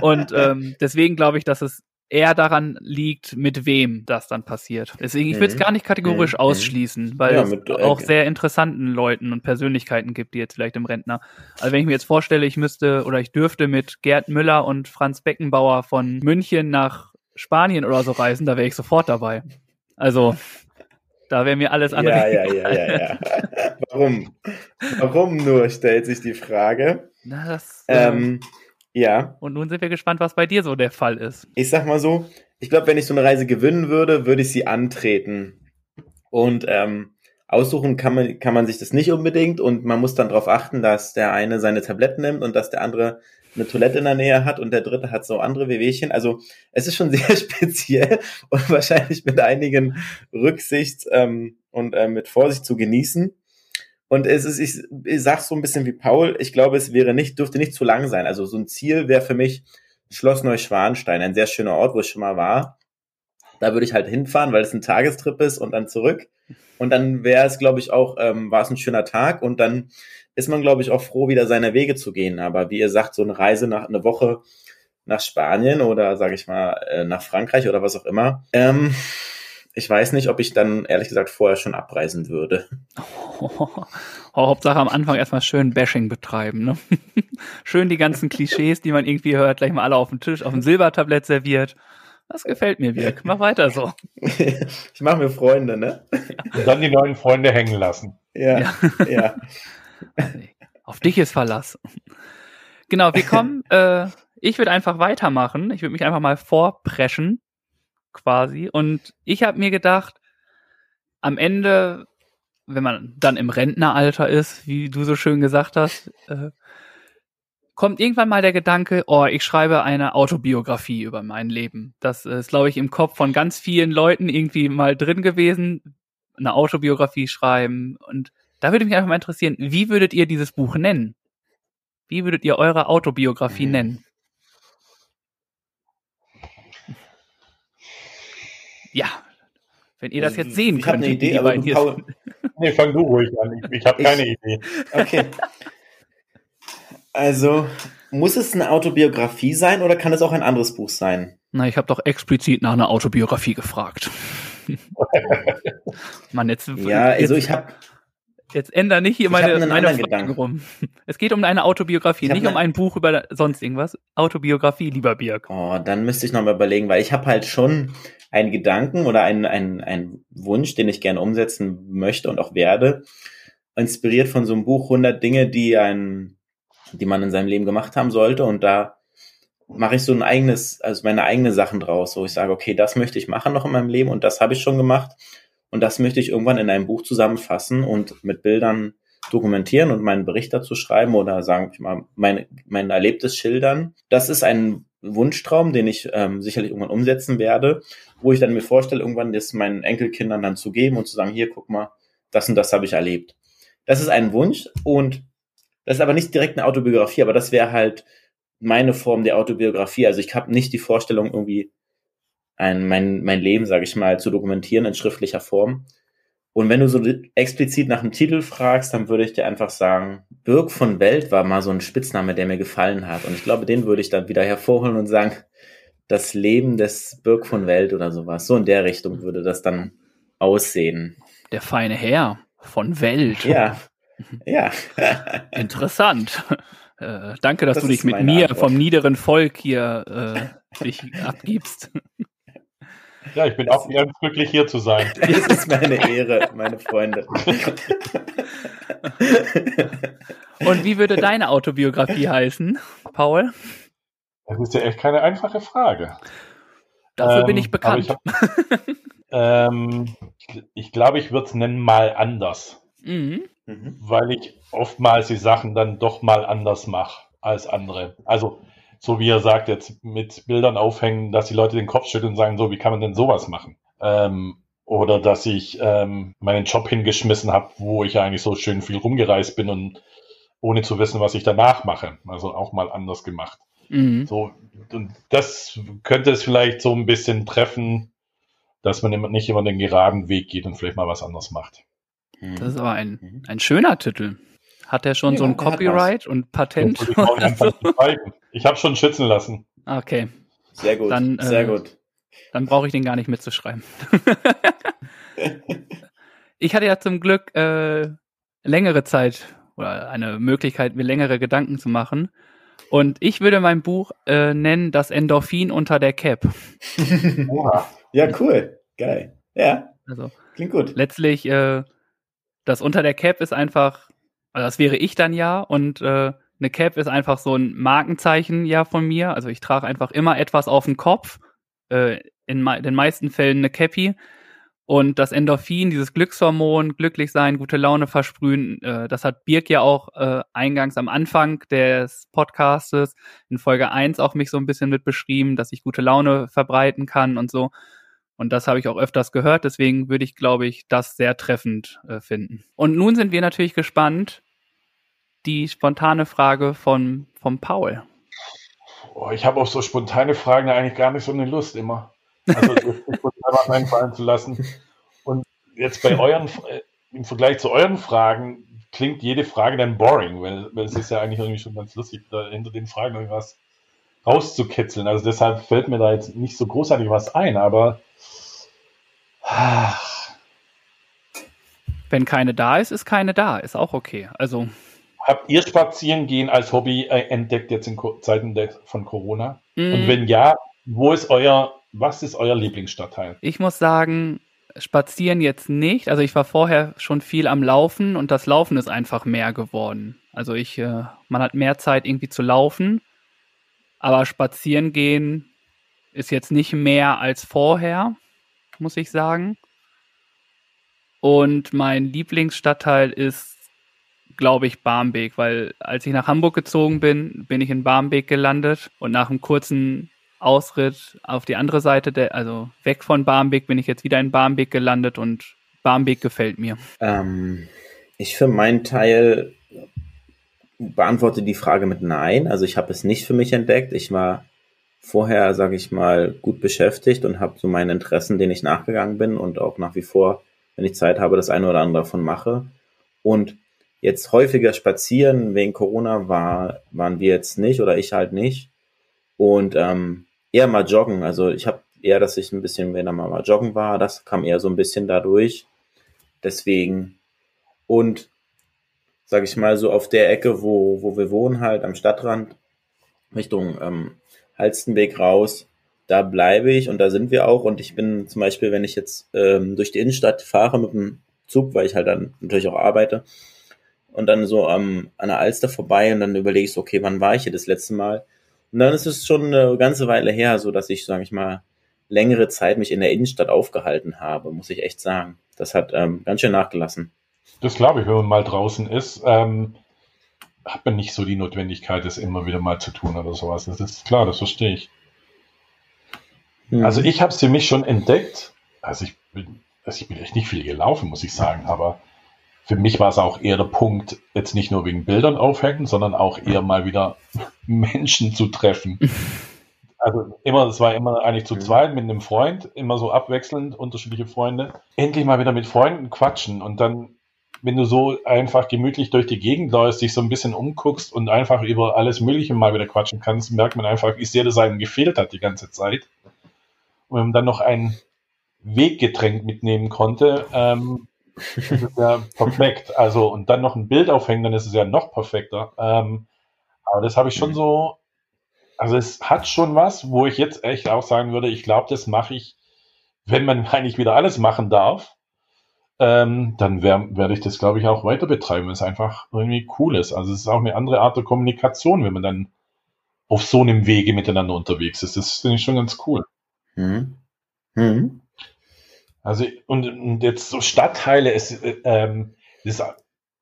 Und ähm, deswegen glaube ich, dass es eher daran liegt, mit wem das dann passiert. Deswegen, ich würde es mhm. gar nicht kategorisch mhm. ausschließen, weil ja, es auch sehr interessanten Leuten und Persönlichkeiten gibt, die jetzt vielleicht im Rentner. Also wenn ich mir jetzt vorstelle, ich müsste oder ich dürfte mit Gerd Müller und Franz Beckenbauer von München nach Spanien oder so reisen, da wäre ich sofort dabei. Also da wäre mir alles andere. Ja, ja, ja, ja, ja. Warum? Warum nur, stellt sich die Frage. Na, das, ähm, ja. Und nun sind wir gespannt, was bei dir so der Fall ist. Ich sag mal so, ich glaube, wenn ich so eine Reise gewinnen würde, würde ich sie antreten. Und ähm, aussuchen kann man, kann man sich das nicht unbedingt und man muss dann darauf achten, dass der eine seine Tabletten nimmt und dass der andere eine Toilette in der Nähe hat und der dritte hat so andere Wehwehchen. Also es ist schon sehr speziell und wahrscheinlich mit einigen Rücksicht ähm, und äh, mit Vorsicht zu genießen. Und es ist, ich, ich sag so ein bisschen wie Paul, ich glaube, es wäre nicht, dürfte nicht zu lang sein. Also so ein Ziel wäre für mich Schloss Neuschwanstein, ein sehr schöner Ort, wo ich schon mal war. Da würde ich halt hinfahren, weil es ein Tagestrip ist und dann zurück. Und dann wäre es, glaube ich, auch, ähm, war es ein schöner Tag und dann ist man, glaube ich, auch froh, wieder seine Wege zu gehen. Aber wie ihr sagt, so eine Reise nach eine Woche nach Spanien oder sage ich mal äh, nach Frankreich oder was auch immer. Ähm, ich weiß nicht, ob ich dann ehrlich gesagt vorher schon abreisen würde. Oh, Hauptsache am Anfang erstmal schön Bashing betreiben. Ne? schön die ganzen Klischees, die man irgendwie hört, gleich mal alle auf den Tisch, auf dem Silbertablett serviert. Das gefällt mir, Wirk. Mach weiter so. ich mache mir Freunde, ne? Und dann die neuen Freunde hängen lassen. Ja, ja. ja. Auf dich ist Verlass. Genau, wir kommen, äh, ich würde einfach weitermachen. Ich würde mich einfach mal vorpreschen, quasi. Und ich habe mir gedacht, am Ende, wenn man dann im Rentneralter ist, wie du so schön gesagt hast, äh, kommt irgendwann mal der Gedanke, oh, ich schreibe eine Autobiografie über mein Leben. Das ist, glaube ich, im Kopf von ganz vielen Leuten irgendwie mal drin gewesen, eine Autobiografie schreiben. Und da würde mich einfach mal interessieren, wie würdet ihr dieses Buch nennen? Wie würdet ihr eure Autobiografie mhm. nennen? Ja, wenn ihr das jetzt sehen ich könnt. Ich Idee, aber du, Paul, Nee, fang du ruhig an. Ich, ich habe keine Idee. Okay. Also, muss es eine Autobiografie sein oder kann es auch ein anderes Buch sein? Na, ich habe doch explizit nach einer Autobiografie gefragt. Mann, jetzt, ja, also ich habe Jetzt ändere nicht hier meine, meine Fragen rum. Es geht um eine Autobiografie, nicht um ein Buch über sonst irgendwas. Autobiografie, lieber Birg. Oh, dann müsste ich nochmal überlegen, weil ich habe halt schon einen Gedanken oder einen, einen, einen Wunsch, den ich gerne umsetzen möchte und auch werde, inspiriert von so einem Buch 100 Dinge, die ein, die man in seinem Leben gemacht haben sollte und da mache ich so ein eigenes, also meine eigene Sachen draus, wo ich sage, okay, das möchte ich machen noch in meinem Leben und das habe ich schon gemacht und das möchte ich irgendwann in einem Buch zusammenfassen und mit Bildern dokumentieren und meinen Bericht dazu schreiben oder sagen wir mal mein, mein Erlebtes schildern. Das ist ein Wunschtraum, den ich ähm, sicherlich irgendwann umsetzen werde, wo ich dann mir vorstelle, irgendwann das meinen Enkelkindern dann zu geben und zu sagen, hier, guck mal, das und das habe ich erlebt. Das ist ein Wunsch und das ist aber nicht direkt eine Autobiografie, aber das wäre halt meine Form der Autobiografie. Also ich habe nicht die Vorstellung, irgendwie ein, mein, mein Leben, sage ich mal, zu dokumentieren in schriftlicher Form. Und wenn du so explizit nach dem Titel fragst, dann würde ich dir einfach sagen, Birk von Welt war mal so ein Spitzname, der mir gefallen hat. Und ich glaube, den würde ich dann wieder hervorholen und sagen, das Leben des Birk von Welt oder sowas. So in der Richtung würde das dann aussehen. Der feine Herr von Welt. Ja. Ja. Interessant. Äh, danke, dass das du dich mit mir Antwort. vom niederen Volk hier äh, dich abgibst. Ja, ich bin auch ganz glücklich, hier zu sein. Es ist meine Ehre, meine Freunde. Und wie würde deine Autobiografie heißen, Paul? Das ist ja echt keine einfache Frage. Dafür ähm, bin ich bekannt. Ich, hab, ähm, ich glaube, ich würde es nennen mal anders. Mhm. Weil ich oftmals die Sachen dann doch mal anders mache als andere. Also so wie er sagt, jetzt mit Bildern aufhängen, dass die Leute den Kopf schütteln und sagen, so, wie kann man denn sowas machen? Ähm, oder dass ich ähm, meinen Job hingeschmissen habe, wo ich eigentlich so schön viel rumgereist bin und ohne zu wissen, was ich danach mache. Also auch mal anders gemacht. Mhm. So, und das könnte es vielleicht so ein bisschen treffen, dass man nicht immer den geraden Weg geht und vielleicht mal was anderes macht. Das ist aber ein, mhm. ein schöner Titel. Hat er schon ja, so ein Copyright und Patent? Ich habe schon schützen lassen. Okay. Sehr gut. Dann, Sehr äh, gut. Dann brauche ich den gar nicht mitzuschreiben. ich hatte ja zum Glück äh, längere Zeit oder eine Möglichkeit, mir längere Gedanken zu machen. Und ich würde mein Buch äh, nennen Das Endorphin unter der Cap. ja, cool. Geil. Ja. Also, Klingt gut. Letztlich, äh, das unter der Cap ist einfach also das wäre ich dann ja und äh, eine Cap ist einfach so ein Markenzeichen ja von mir. Also ich trage einfach immer etwas auf dem Kopf. Äh, in me den meisten Fällen eine Cappy. Und das Endorphin, dieses Glückshormon, glücklich sein, gute Laune versprühen, äh, das hat Birk ja auch äh, eingangs am Anfang des Podcastes in Folge 1 auch mich so ein bisschen mit beschrieben, dass ich gute Laune verbreiten kann und so. Und das habe ich auch öfters gehört, deswegen würde ich, glaube ich, das sehr treffend äh, finden. Und nun sind wir natürlich gespannt, die spontane Frage von, von Paul. Oh, ich habe auf so spontane Fragen eigentlich gar nicht so eine Lust immer. Also spontan was einfallen zu lassen. Und jetzt bei euren, äh, im Vergleich zu euren Fragen, klingt jede Frage dann boring, weil, weil es ist ja eigentlich irgendwie schon ganz lustig, da hinter den Fragen irgendwas rauszukitzeln. Also deshalb fällt mir da jetzt nicht so großartig was ein, aber wenn keine da ist, ist keine da, ist auch okay. Also habt ihr Spazierengehen als Hobby äh, entdeckt jetzt in Ko Zeiten von Corona? Mm. Und wenn ja, wo ist euer, was ist euer Lieblingsstadtteil? Ich muss sagen, spazieren jetzt nicht. Also ich war vorher schon viel am Laufen und das Laufen ist einfach mehr geworden. Also ich, äh, man hat mehr Zeit irgendwie zu laufen, aber spazieren gehen ist jetzt nicht mehr als vorher, muss ich sagen. Und mein Lieblingsstadtteil ist, glaube ich, Barmbek, weil als ich nach Hamburg gezogen bin, bin ich in Barmbek gelandet und nach einem kurzen Ausritt auf die andere Seite, der, also weg von Barmbek, bin ich jetzt wieder in Barmbek gelandet und Barmbek gefällt mir. Ähm, ich für meinen Teil beantworte die Frage mit Nein. Also ich habe es nicht für mich entdeckt. Ich war vorher, sage ich mal, gut beschäftigt und habe so meine Interessen, denen ich nachgegangen bin und auch nach wie vor, wenn ich Zeit habe, das eine oder andere davon mache. Und jetzt häufiger spazieren wegen Corona war, waren wir jetzt nicht oder ich halt nicht. Und ähm, eher mal joggen. Also ich habe eher, dass ich ein bisschen, wenn er mal joggen war, das kam eher so ein bisschen dadurch. Deswegen. Und sage ich mal, so auf der Ecke, wo, wo wir wohnen, halt am Stadtrand, Richtung ähm, Halstenweg raus, da bleibe ich und da sind wir auch. Und ich bin zum Beispiel, wenn ich jetzt ähm, durch die Innenstadt fahre mit dem Zug, weil ich halt dann natürlich auch arbeite, und dann so ähm, an der Alster vorbei und dann überlege ich so, okay, wann war ich hier das letzte Mal? Und dann ist es schon eine ganze Weile her, so dass ich, sage ich mal, längere Zeit mich in der Innenstadt aufgehalten habe, muss ich echt sagen. Das hat ähm, ganz schön nachgelassen. Das glaube ich, wenn man mal draußen ist, ähm, hat man nicht so die Notwendigkeit, das immer wieder mal zu tun oder sowas. Das ist klar, das verstehe ich. Mhm. Also ich habe es für mich schon entdeckt. Also ich bin, also ich bin echt nicht viel gelaufen, muss ich sagen, aber für mich war es auch eher der Punkt, jetzt nicht nur wegen Bildern aufhängen, sondern auch eher mal wieder Menschen zu treffen. Also immer, das war immer eigentlich zu zweit mit einem Freund, immer so abwechselnd, unterschiedliche Freunde. Endlich mal wieder mit Freunden quatschen und dann, wenn du so einfach gemütlich durch die Gegend läufst, dich so ein bisschen umguckst und einfach über alles Mögliche mal wieder quatschen kannst, merkt man einfach, wie sehr das einem gefehlt hat die ganze Zeit. Und wenn man dann noch ein Weggetränk mitnehmen konnte, ähm, das ist ja perfekt. Also, und dann noch ein Bild aufhängen, dann ist es ja noch perfekter. Ähm, aber das habe ich schon so, also es hat schon was, wo ich jetzt echt auch sagen würde, ich glaube, das mache ich, wenn man eigentlich wieder alles machen darf, ähm, dann werde werd ich das, glaube ich, auch weiter betreiben, weil es einfach irgendwie cool ist. Also es ist auch eine andere Art der Kommunikation, wenn man dann auf so einem Wege miteinander unterwegs ist. Das finde ich schon ganz cool. Mhm. Mhm. Also, und, und jetzt so Stadtteile, es ähm, ist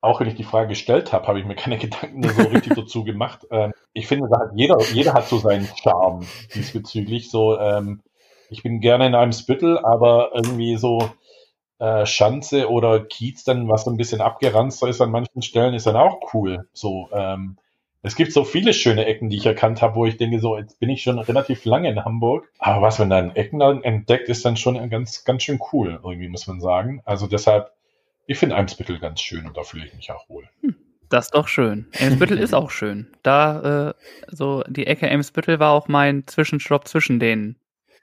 auch wenn ich die Frage gestellt habe, habe ich mir keine Gedanken so richtig dazu gemacht. Ähm, ich finde, da hat jeder, jeder hat so seinen Charme diesbezüglich. So, ähm, ich bin gerne in einem Spüttel, aber irgendwie so äh, Schanze oder Kiez dann, was so ein bisschen abgeranzt ist an manchen Stellen, ist dann auch cool. So, ähm, es gibt so viele schöne Ecken, die ich erkannt habe, wo ich denke, so, jetzt bin ich schon relativ lange in Hamburg. Aber was man dann Ecken entdeckt, ist dann schon ganz, ganz schön cool, irgendwie, muss man sagen. Also deshalb, ich finde Eimsbüttel ganz schön und da fühle ich mich auch wohl. Hm, das ist doch schön. Eimsbüttel ist auch schön. Da, äh, so, die Ecke Eimsbüttel war auch mein Zwischenstopp zwischen den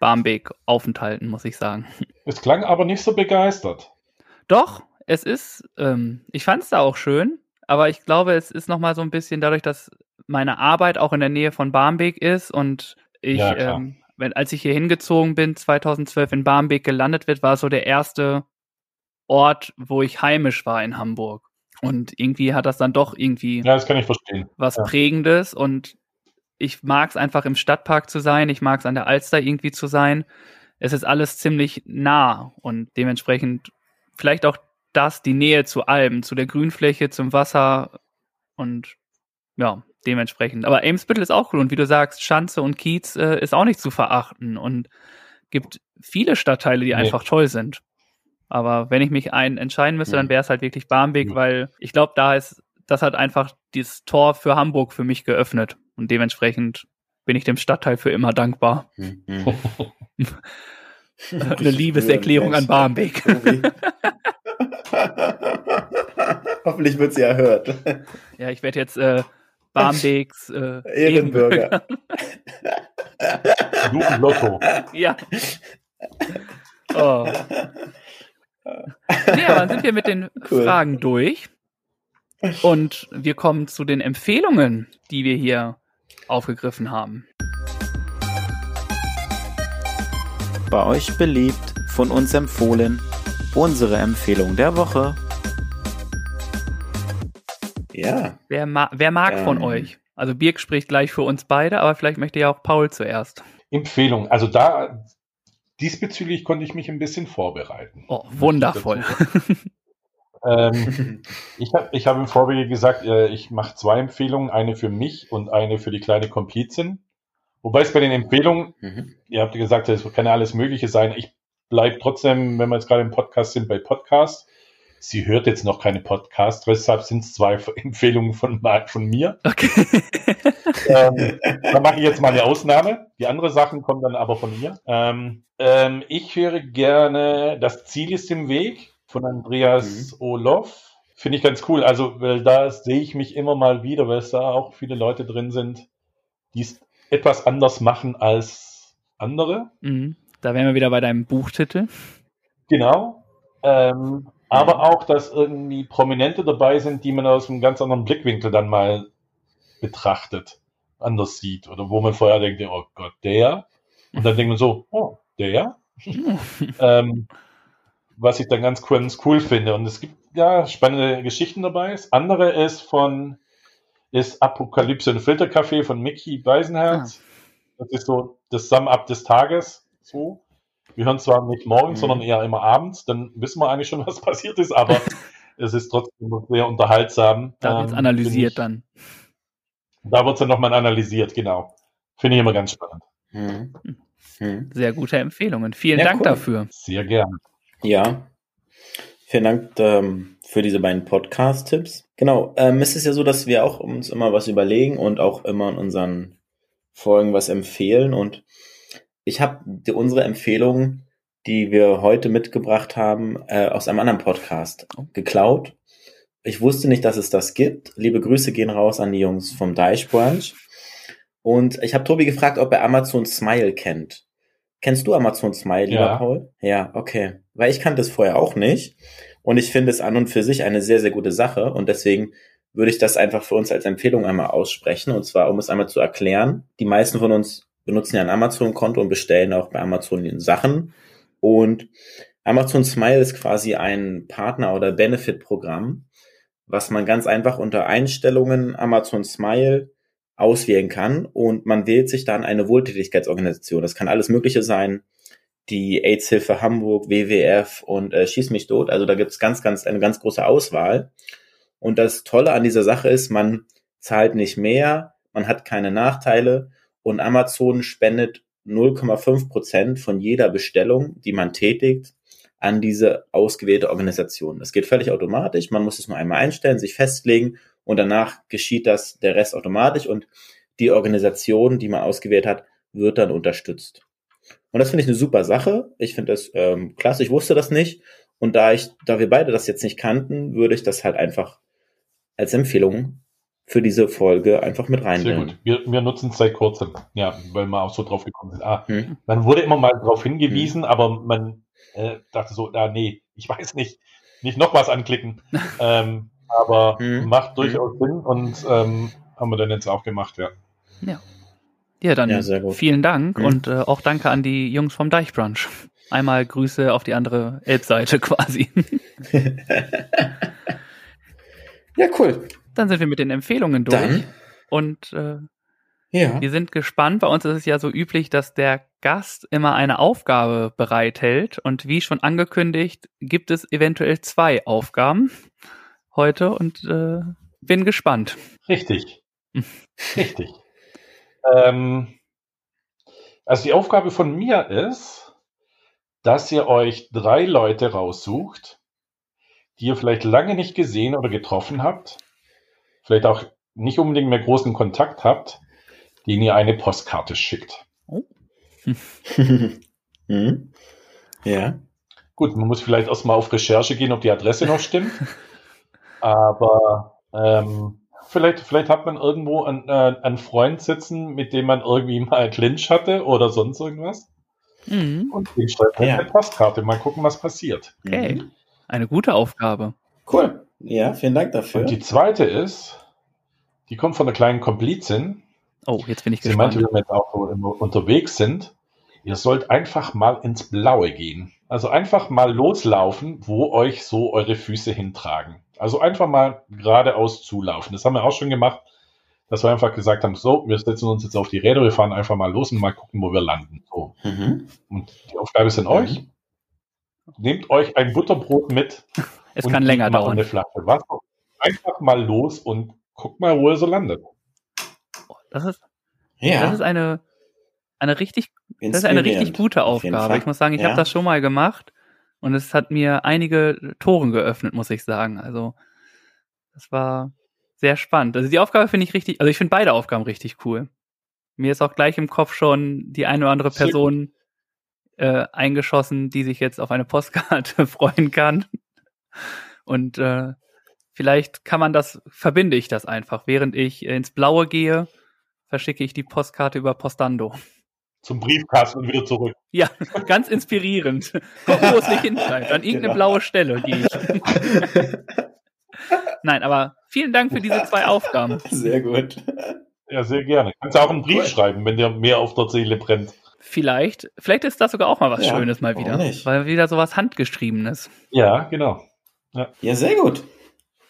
Barmbek-Aufenthalten, muss ich sagen. Es klang aber nicht so begeistert. Doch, es ist, ähm, ich fand es da auch schön. Aber ich glaube, es ist nochmal so ein bisschen dadurch, dass meine Arbeit auch in der Nähe von Barmbek ist und ich, ja, ähm, wenn, als ich hier hingezogen bin, 2012 in Barmbek gelandet wird, war so der erste Ort, wo ich heimisch war in Hamburg. Und irgendwie hat das dann doch irgendwie ja, das kann ich verstehen. was ja. Prägendes und ich mag es einfach im Stadtpark zu sein, ich mag es an der Alster irgendwie zu sein. Es ist alles ziemlich nah und dementsprechend vielleicht auch das die Nähe zu Alben, zu der Grünfläche, zum Wasser und ja, dementsprechend. Aber Amesbüttel ist auch cool und wie du sagst, Schanze und Kiez äh, ist auch nicht zu verachten und gibt viele Stadtteile, die nee. einfach toll sind. Aber wenn ich mich einen entscheiden müsste, dann wäre es halt wirklich Barmbek, weil ich glaube, da ist, das hat einfach dieses Tor für Hamburg für mich geöffnet und dementsprechend bin ich dem Stadtteil für immer dankbar. Hm, hm. Eine Liebeserklärung an Barmbek. Hoffentlich wird sie erhört. Ja, ich werde jetzt äh, Barmbeks äh, Ehrenbürger. Du und Lotto. Ja. Oh. Aber dann sind wir mit den Cool. Fragen durch. Und wir kommen zu den Empfehlungen, die wir hier aufgegriffen haben. Bei euch beliebt, von uns empfohlen, unsere Empfehlung der Woche. Ja, Wer, ma wer mag von Ähm. euch? Also Birk spricht gleich für uns beide, aber vielleicht möchte ja auch Paul zuerst. Empfehlung. Also da diesbezüglich konnte ich mich ein bisschen vorbereiten. Oh, wundervoll. Ähm, ich habe ich hab im Vorwege gesagt, äh, ich mache zwei Empfehlungen, eine für mich und eine für die kleine Komplizin. Wobei es bei den Empfehlungen, Mhm. ihr habt ja gesagt, es kann ja alles Mögliche sein. Ich bleibe trotzdem, wenn wir jetzt gerade im Podcast sind, bei Podcast. Sie hört jetzt noch keine Podcast, deshalb sind es zwei Empfehlungen von, von mir. Okay. ähm, da mache ich jetzt mal eine Ausnahme. Die anderen Sachen kommen dann aber von mir. Ähm, ähm, ich höre gerne Das Ziel ist im Weg von Andreas Olof. Finde ich ganz cool. Also, weil da sehe ich mich immer mal wieder, weil es da auch viele Leute drin sind, die es etwas anders machen als andere. Mhm. Da wären wir wieder bei deinem Buchtitel. Genau. Ähm, aber auch, dass irgendwie Prominente dabei sind, die man aus einem ganz anderen Blickwinkel dann mal betrachtet, anders sieht. Oder wo man vorher denkt, oh Gott, der. Und dann denkt man so, oh, der. ähm, was ich dann ganz cool, finde. Und es gibt ja spannende Geschichten dabei. Das andere ist von ist Apokalypse und Filterkaffee von Mickey Beisenherz. Das ist so das Sum-Up des Tages. So. Wir hören zwar nicht morgens, Mhm. sondern eher immer abends, dann wissen wir eigentlich schon, was passiert ist, aber es ist trotzdem noch sehr unterhaltsam. Da wird's Ähm, analysiert finde dann. ich- Da wird es dann nochmal analysiert, genau. Finde ich immer ganz spannend. Mhm. Mhm. Sehr gute Empfehlungen. Vielen Ja, Dank cool. dafür. Sehr gerne. Ja. Vielen Dank ähm, für diese beiden Podcast-Tipps. Genau, ähm, es ist ja so, dass wir auch uns immer was überlegen und auch immer in unseren Folgen was empfehlen. Und ich habe unsere Empfehlungen, die wir heute mitgebracht haben, äh, aus einem anderen Podcast geklaut. Ich wusste nicht, dass es das gibt. Liebe Grüße gehen raus an die Jungs vom Deich Branch. Und ich habe Tobi gefragt, ob er Amazon Smile kennt. Kennst du Amazon Smile, lieber Ja. Paul? Ja, okay. Weil ich kannte es vorher auch nicht. Und ich finde es an und für sich eine sehr, sehr gute Sache. Und deswegen würde ich das einfach für uns als Empfehlung einmal aussprechen. Und zwar, um es einmal zu erklären. Die meisten von uns benutzen ja ein Amazon-Konto und bestellen auch bei Amazon Sachen. Und Amazon Smile ist quasi ein Partner- oder Benefit-Programm, was man ganz einfach unter Einstellungen Amazon Smile auswählen kann und man wählt sich dann eine Wohltätigkeitsorganisation. Das kann alles Mögliche sein. Die AIDS-Hilfe Hamburg, WWF und äh, Schieß mich tot. Also da gibt's ganz, ganz eine ganz große Auswahl. Und das Tolle an dieser Sache ist, man zahlt nicht mehr, man hat keine Nachteile und Amazon spendet 0,5 Prozent von jeder Bestellung, die man tätigt, an diese ausgewählte Organisation. Das geht völlig automatisch. Man muss es nur einmal einstellen, sich festlegen und danach geschieht das der Rest automatisch und die Organisation, die man ausgewählt hat, wird dann unterstützt. Und das finde ich eine super Sache. Ich finde das ähm, klasse. Ich wusste das nicht. Und da ich, da wir beide das jetzt nicht kannten, würde ich das halt einfach als Empfehlung für diese Folge einfach mit Sehr reinnehmen. gut. Wir, wir nutzen es seit kurzem. Ja, weil wir auch so drauf gekommen sind. Ah, Hm. man wurde immer mal darauf hingewiesen, aber man äh, dachte so, ah, nee, ich weiß nicht, nicht noch was anklicken. ähm, aber Hm. macht durchaus Sinn und ähm, haben wir dann jetzt auch gemacht, ja. Ja, dann Ja, sehr gut. vielen Dank Mhm. und äh, auch danke an die Jungs vom Deichbrunch. Einmal Grüße auf die andere Elbseite quasi. ja, cool. Dann sind wir mit den Empfehlungen durch. Dann, Und äh, ja. wir sind gespannt. Bei uns ist es ja so üblich, dass der Gast immer eine Aufgabe bereithält. Und wie schon angekündigt, gibt es eventuell zwei Aufgaben heute und äh, bin gespannt. Richtig. Richtig. Ähm, also die Aufgabe von mir ist, dass ihr euch drei Leute raussucht, die ihr vielleicht lange nicht gesehen oder getroffen habt, vielleicht auch nicht unbedingt mehr großen Kontakt habt, denen ihr eine Postkarte schickt. hm? Ja. Gut, man muss vielleicht erstmal auf Recherche gehen, ob die Adresse noch stimmt. Aber ähm, vielleicht, vielleicht hat man irgendwo einen, äh, einen Freund sitzen, mit dem man irgendwie mal Clinch hatte oder sonst irgendwas. Mhm. Und den schreibt man Ja. eine Postkarte. Mal gucken, was passiert. Okay. Mhm. Eine gute Aufgabe. Cool. Ja, vielen Dank dafür. Und die zweite ist, die kommt von einer kleinen Komplizin. Oh, jetzt bin ich Sie meinte, gespannt. wenn wir jetzt auch unterwegs sind, ihr sollt einfach mal ins Blaue gehen. Also einfach mal loslaufen, wo euch so eure Füße hintragen. Also einfach mal geradeaus zulaufen. Das haben wir auch schon gemacht, dass wir einfach gesagt haben, so, wir setzen uns jetzt auf die Räder, wir fahren einfach mal los und mal gucken, wo wir landen. So. Mhm. Und die Aufgabe ist an euch. Nehmt euch ein Butterbrot mit. Es und kann länger mal Eine dauern. Flasche Wasser. Einfach mal los und guckt mal, wo ihr so landet. Das ist, Ja, das ist eine, eine richtig Das ist eine richtig gute Aufgabe. Ich muss sagen, ich Ja. habe das schon mal gemacht und es hat mir einige Toren geöffnet, muss ich sagen. Also das war sehr spannend. Also die Aufgabe finde ich richtig, also ich finde beide Aufgaben richtig cool. Mir ist auch gleich im Kopf schon die eine oder andere. Person äh, eingeschossen, die sich jetzt auf eine Postkarte freuen kann. Und äh, vielleicht kann man das, verbinde ich das einfach. Während ich ins Blaue gehe, verschicke ich die Postkarte über Postando. Zum Briefkasten und wieder zurück. Ja, ganz inspirierend. Guck, wo es nicht hinschreibt. An irgendeine Genau. blaue Stelle gehe ich. Nein, aber vielen Dank für diese zwei Aufgaben. Sehr gut. Ja, sehr gerne. Kannst auch einen Brief Cool. schreiben, wenn dir mehr auf der Seele brennt. Vielleicht, vielleicht ist das sogar auch mal was Ja, Schönes mal wieder. nicht? Weil wieder sowas Handgeschriebenes. Ja, genau. Ja, sehr gut.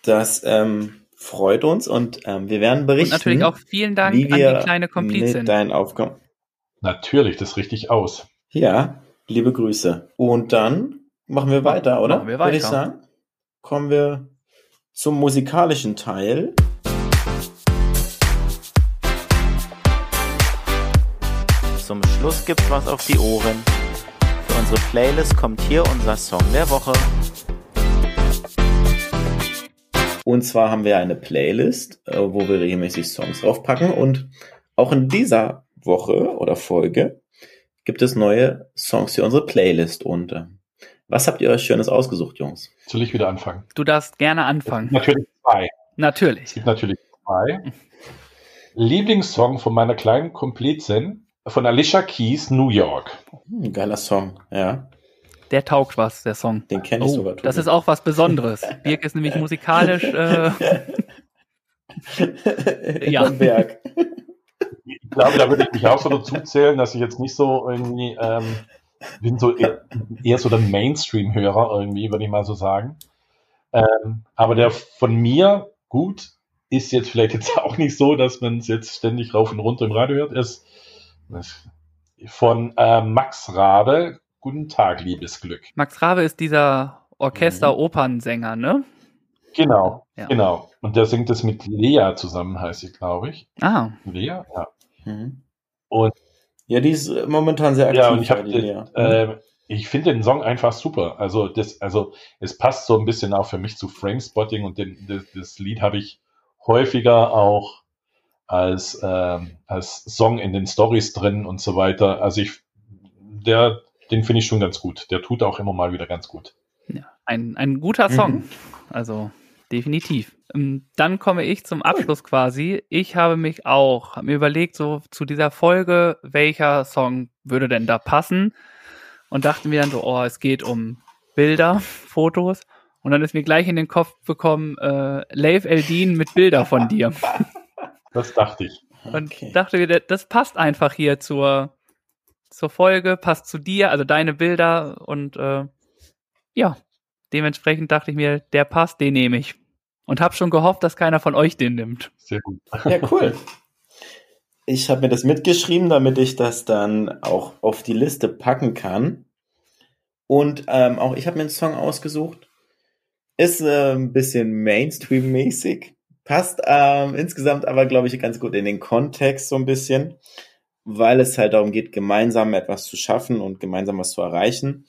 Das ähm, freut uns und ähm, wir werden Und berichten, natürlich auch vielen Dank wie an die kleine Komplizin. mit deinen Aufgaben. Natürlich, das richte ich aus. Ja, liebe Grüße. Und dann machen wir weiter, oder? Machen wir Würde ich weiter. sagen. Kommen wir zum musikalischen Teil. Zum Schluss gibt's was auf die Ohren. Für unsere Playlist kommt hier unser Song der Woche. Und zwar haben wir eine Playlist, äh, wo wir regelmäßig Songs draufpacken. Und auch in dieser Woche oder Folge gibt es neue Songs für unsere Playlist. Und äh, was habt ihr euch Schönes ausgesucht, Jungs? Soll ich wieder anfangen? Du darfst gerne anfangen. Natürlich zwei. Es Natürlich. gibt natürlich zwei. Lieblingssong von meiner kleinen Komplizin von Alicia Keys, New York. Hm, geiler Song, ja. Der taugt was, der Song. Den kenne ich Oh, sogar. das ist auch was Besonderes. Birk ist nämlich musikalisch. Äh, Ja. Berg. Ich glaube, da würde ich mich auch so dazu zählen, dass ich jetzt nicht so irgendwie, ähm, bin so eher, eher so der Mainstream-Hörer irgendwie, würde ich mal so sagen. Ähm, aber der von mir, gut, ist jetzt vielleicht jetzt auch nicht so, dass man es jetzt ständig rauf und runter im Radio hört, ist ist von äh, Max Rabe, Guten Tag, Liebesglück. Max Rabe ist dieser Orchester-Opernsänger, ne? Genau, Ja. genau. Und der singt es mit Lea zusammen, heißt sie, glaube ich. Ah, Lea? Ja. Mhm. Und Ja, die ist äh, momentan sehr aktiv. Ja, und ich habe, äh, ich finde den Song einfach super. Also das, also es passt so ein bisschen auch für mich zu Framespotting und den, das, das Lied habe ich häufiger auch als ähm, als Song in den Stories drin und so weiter. Also ich, der, den finde ich schon ganz gut. Der tut auch immer mal wieder ganz gut. ja. Ein, ein guter Song. Mhm. Also definitiv. Ähm, Dann komme ich zum Abschluss quasi. Ich habe mich auch, habe mir überlegt, so zu dieser Folge, welcher Song würde denn da passen? Und dachte mir dann so, oh, es geht um Bilder, Fotos. Und dann ist mir gleich in den Kopf gekommen, äh, Leif Eldin mit Bilder von dir. Das dachte ich. Und Okay. dachte mir, das passt einfach hier zur, zur Folge, passt zu dir, also deine Bilder und äh, ja, dementsprechend dachte ich mir, der passt, den nehme ich. Und habe schon gehofft, dass keiner von euch den nimmt. Sehr gut. Ja, cool. Ich habe mir das mitgeschrieben, damit ich das dann auch auf die Liste packen kann. Und ähm, auch ich habe mir einen Song ausgesucht. Ist äh, ein bisschen Mainstream-mäßig. Passt ähm, insgesamt aber, glaube ich, ganz gut in den Kontext so ein bisschen, weil es halt darum geht, gemeinsam etwas zu schaffen und gemeinsam was zu erreichen.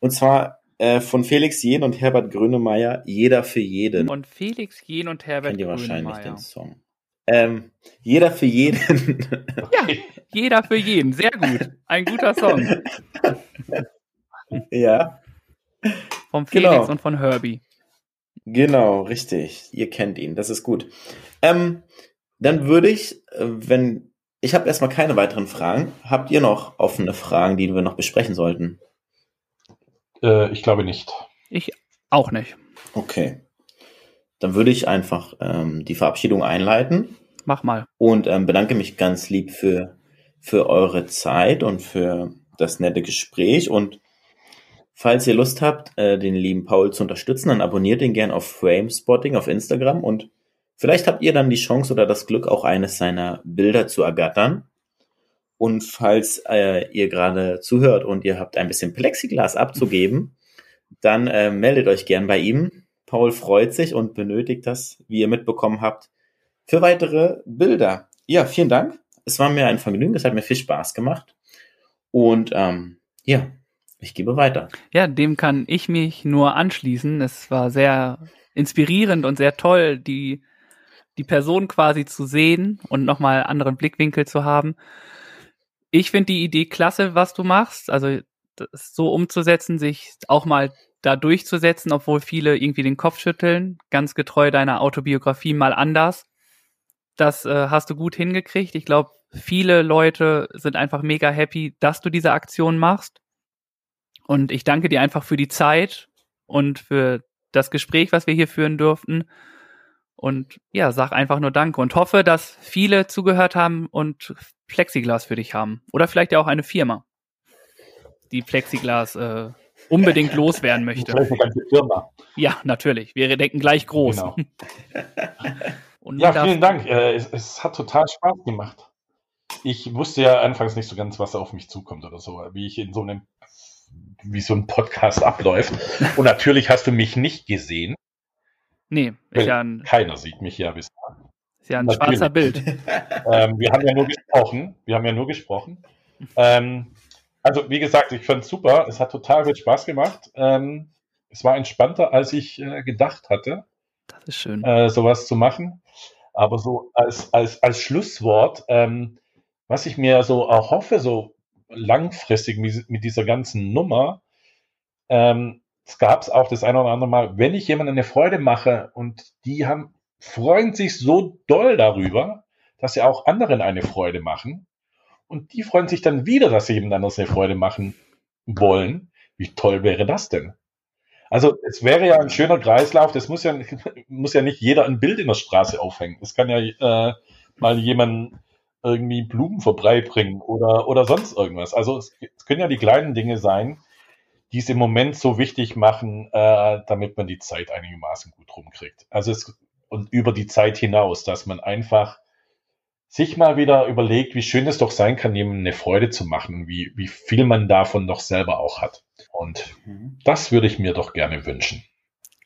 Und zwar äh, von Felix Jen und Herbert Grönemeyer, Jeder für jeden. Und Felix Jen und Herbert Kennt ihr wahrscheinlich den Song. Ähm, jeder für jeden. Ja, jeder für jeden. Sehr gut. Ein guter Song. ja. Vom Felix genau. und von Herbie. Genau, richtig. Ihr kennt ihn. Das ist gut. Ähm, dann würde ich, äh, wenn ich habe erstmal keine weiteren Fragen. Habt ihr noch offene Fragen, die wir noch besprechen sollten? Äh, ich glaube nicht. Ich auch nicht. Okay. Dann würde ich einfach ähm, die Verabschiedung einleiten. Mach mal. Und ähm, bedanke mich ganz lieb für, für eure Zeit und für das nette Gespräch. Und falls ihr Lust habt, äh, den lieben Paul zu unterstützen, dann abonniert ihn gern auf Framespotting auf Instagram und Vielleicht habt ihr dann die Chance oder das Glück, auch eines seiner Bilder zu ergattern. Und falls äh, ihr gerade zuhört und ihr habt ein bisschen Plexiglas abzugeben, dann äh, meldet euch gern bei ihm. Paul freut sich und benötigt das, wie ihr mitbekommen habt, für weitere Bilder. Ja, vielen Dank. Es war mir ein Vergnügen, es hat mir viel Spaß gemacht. Und ähm, ja, ich gebe weiter. Ja, dem kann ich mich nur anschließen. Es war sehr inspirierend und sehr toll, die die Person quasi zu sehen und nochmal anderen Blickwinkel zu haben. Ich finde die Idee klasse, was du machst. Also das so umzusetzen, sich auch mal da durchzusetzen, obwohl viele irgendwie den Kopf schütteln, ganz getreu deiner Autobiografie mal anders. Das äh, hast du gut hingekriegt. Ich glaube, viele Leute sind einfach mega happy, dass du diese Aktion machst. Und ich danke dir einfach für die Zeit und für das Gespräch, was wir hier führen durften. Und ja, sag einfach nur Danke und hoffe, dass viele zugehört haben und Plexiglas für dich haben. Oder vielleicht ja auch eine Firma, die Plexiglas äh, unbedingt loswerden möchte. Vielleicht eine ganze Firma. Ja, natürlich. Wir denken gleich groß. Genau. ja, vielen Dank. Äh, es, es, hat total Spaß gemacht. Ich wusste ja anfangs nicht so ganz, was auf mich zukommt oder so, wie ich in so einem, wie so ein Podcast abläuft. Und natürlich hast du mich nicht gesehen. Nee, ist ja ein, keiner sieht mich ja bis Ist ja ein Natürlich. schwarzer Bild. ähm, wir haben ja nur gesprochen. Wir haben ja nur gesprochen. Ähm, also, wie gesagt, ich fand es super. Es hat total viel Spaß gemacht. Ähm, es war entspannter, als ich äh, gedacht hatte. Das ist schön. Äh, sowas zu machen. Aber so als, als, als Schlusswort, ähm, was ich mir so erhoffe, so langfristig mit, mit dieser ganzen Nummer, ähm, es gab es auch das eine oder andere Mal, wenn ich jemandem eine Freude mache und die haben, freuen sich so doll darüber, dass sie auch anderen eine Freude machen. Und die freuen sich dann wieder, dass sie jemand anderes eine Freude machen wollen. Wie toll wäre das denn? Also es wäre ja ein schöner Kreislauf. Das muss ja, muss ja nicht jeder ein Bild in der Straße aufhängen. Es kann ja äh, mal jemand irgendwie Blumen vorbeibringen oder, oder sonst irgendwas. Also es, es können ja die kleinen Dinge sein, die es im Moment so wichtig machen, äh, damit man die Zeit einigermaßen gut rumkriegt. Also es, und über die Zeit hinaus, dass man einfach sich mal wieder überlegt, wie schön es doch sein kann, jemandem eine Freude zu machen, wie, wie viel man davon doch selber auch hat. Und mhm. das würde ich mir doch gerne wünschen.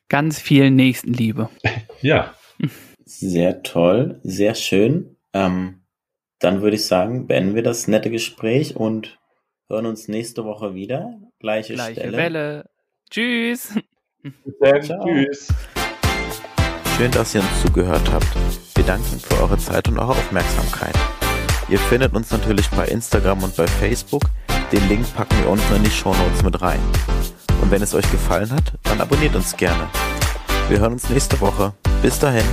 Ganz viel Nächstenliebe. ja. Sehr toll, sehr schön. Ähm, dann würde ich sagen, beenden wir das nette Gespräch und hören uns nächste Woche wieder. Gleiche, Gleiche Stelle. Welle. Tschüss. Tschüss. Schön, dass ihr uns zugehört habt. Wir danken für eure Zeit und eure Aufmerksamkeit. Ihr findet uns natürlich bei Instagram und bei Facebook. Den Link packen wir unten in die Show Notes mit rein. Und wenn es euch gefallen hat, dann abonniert uns gerne. Wir hören uns nächste Woche. Bis dahin.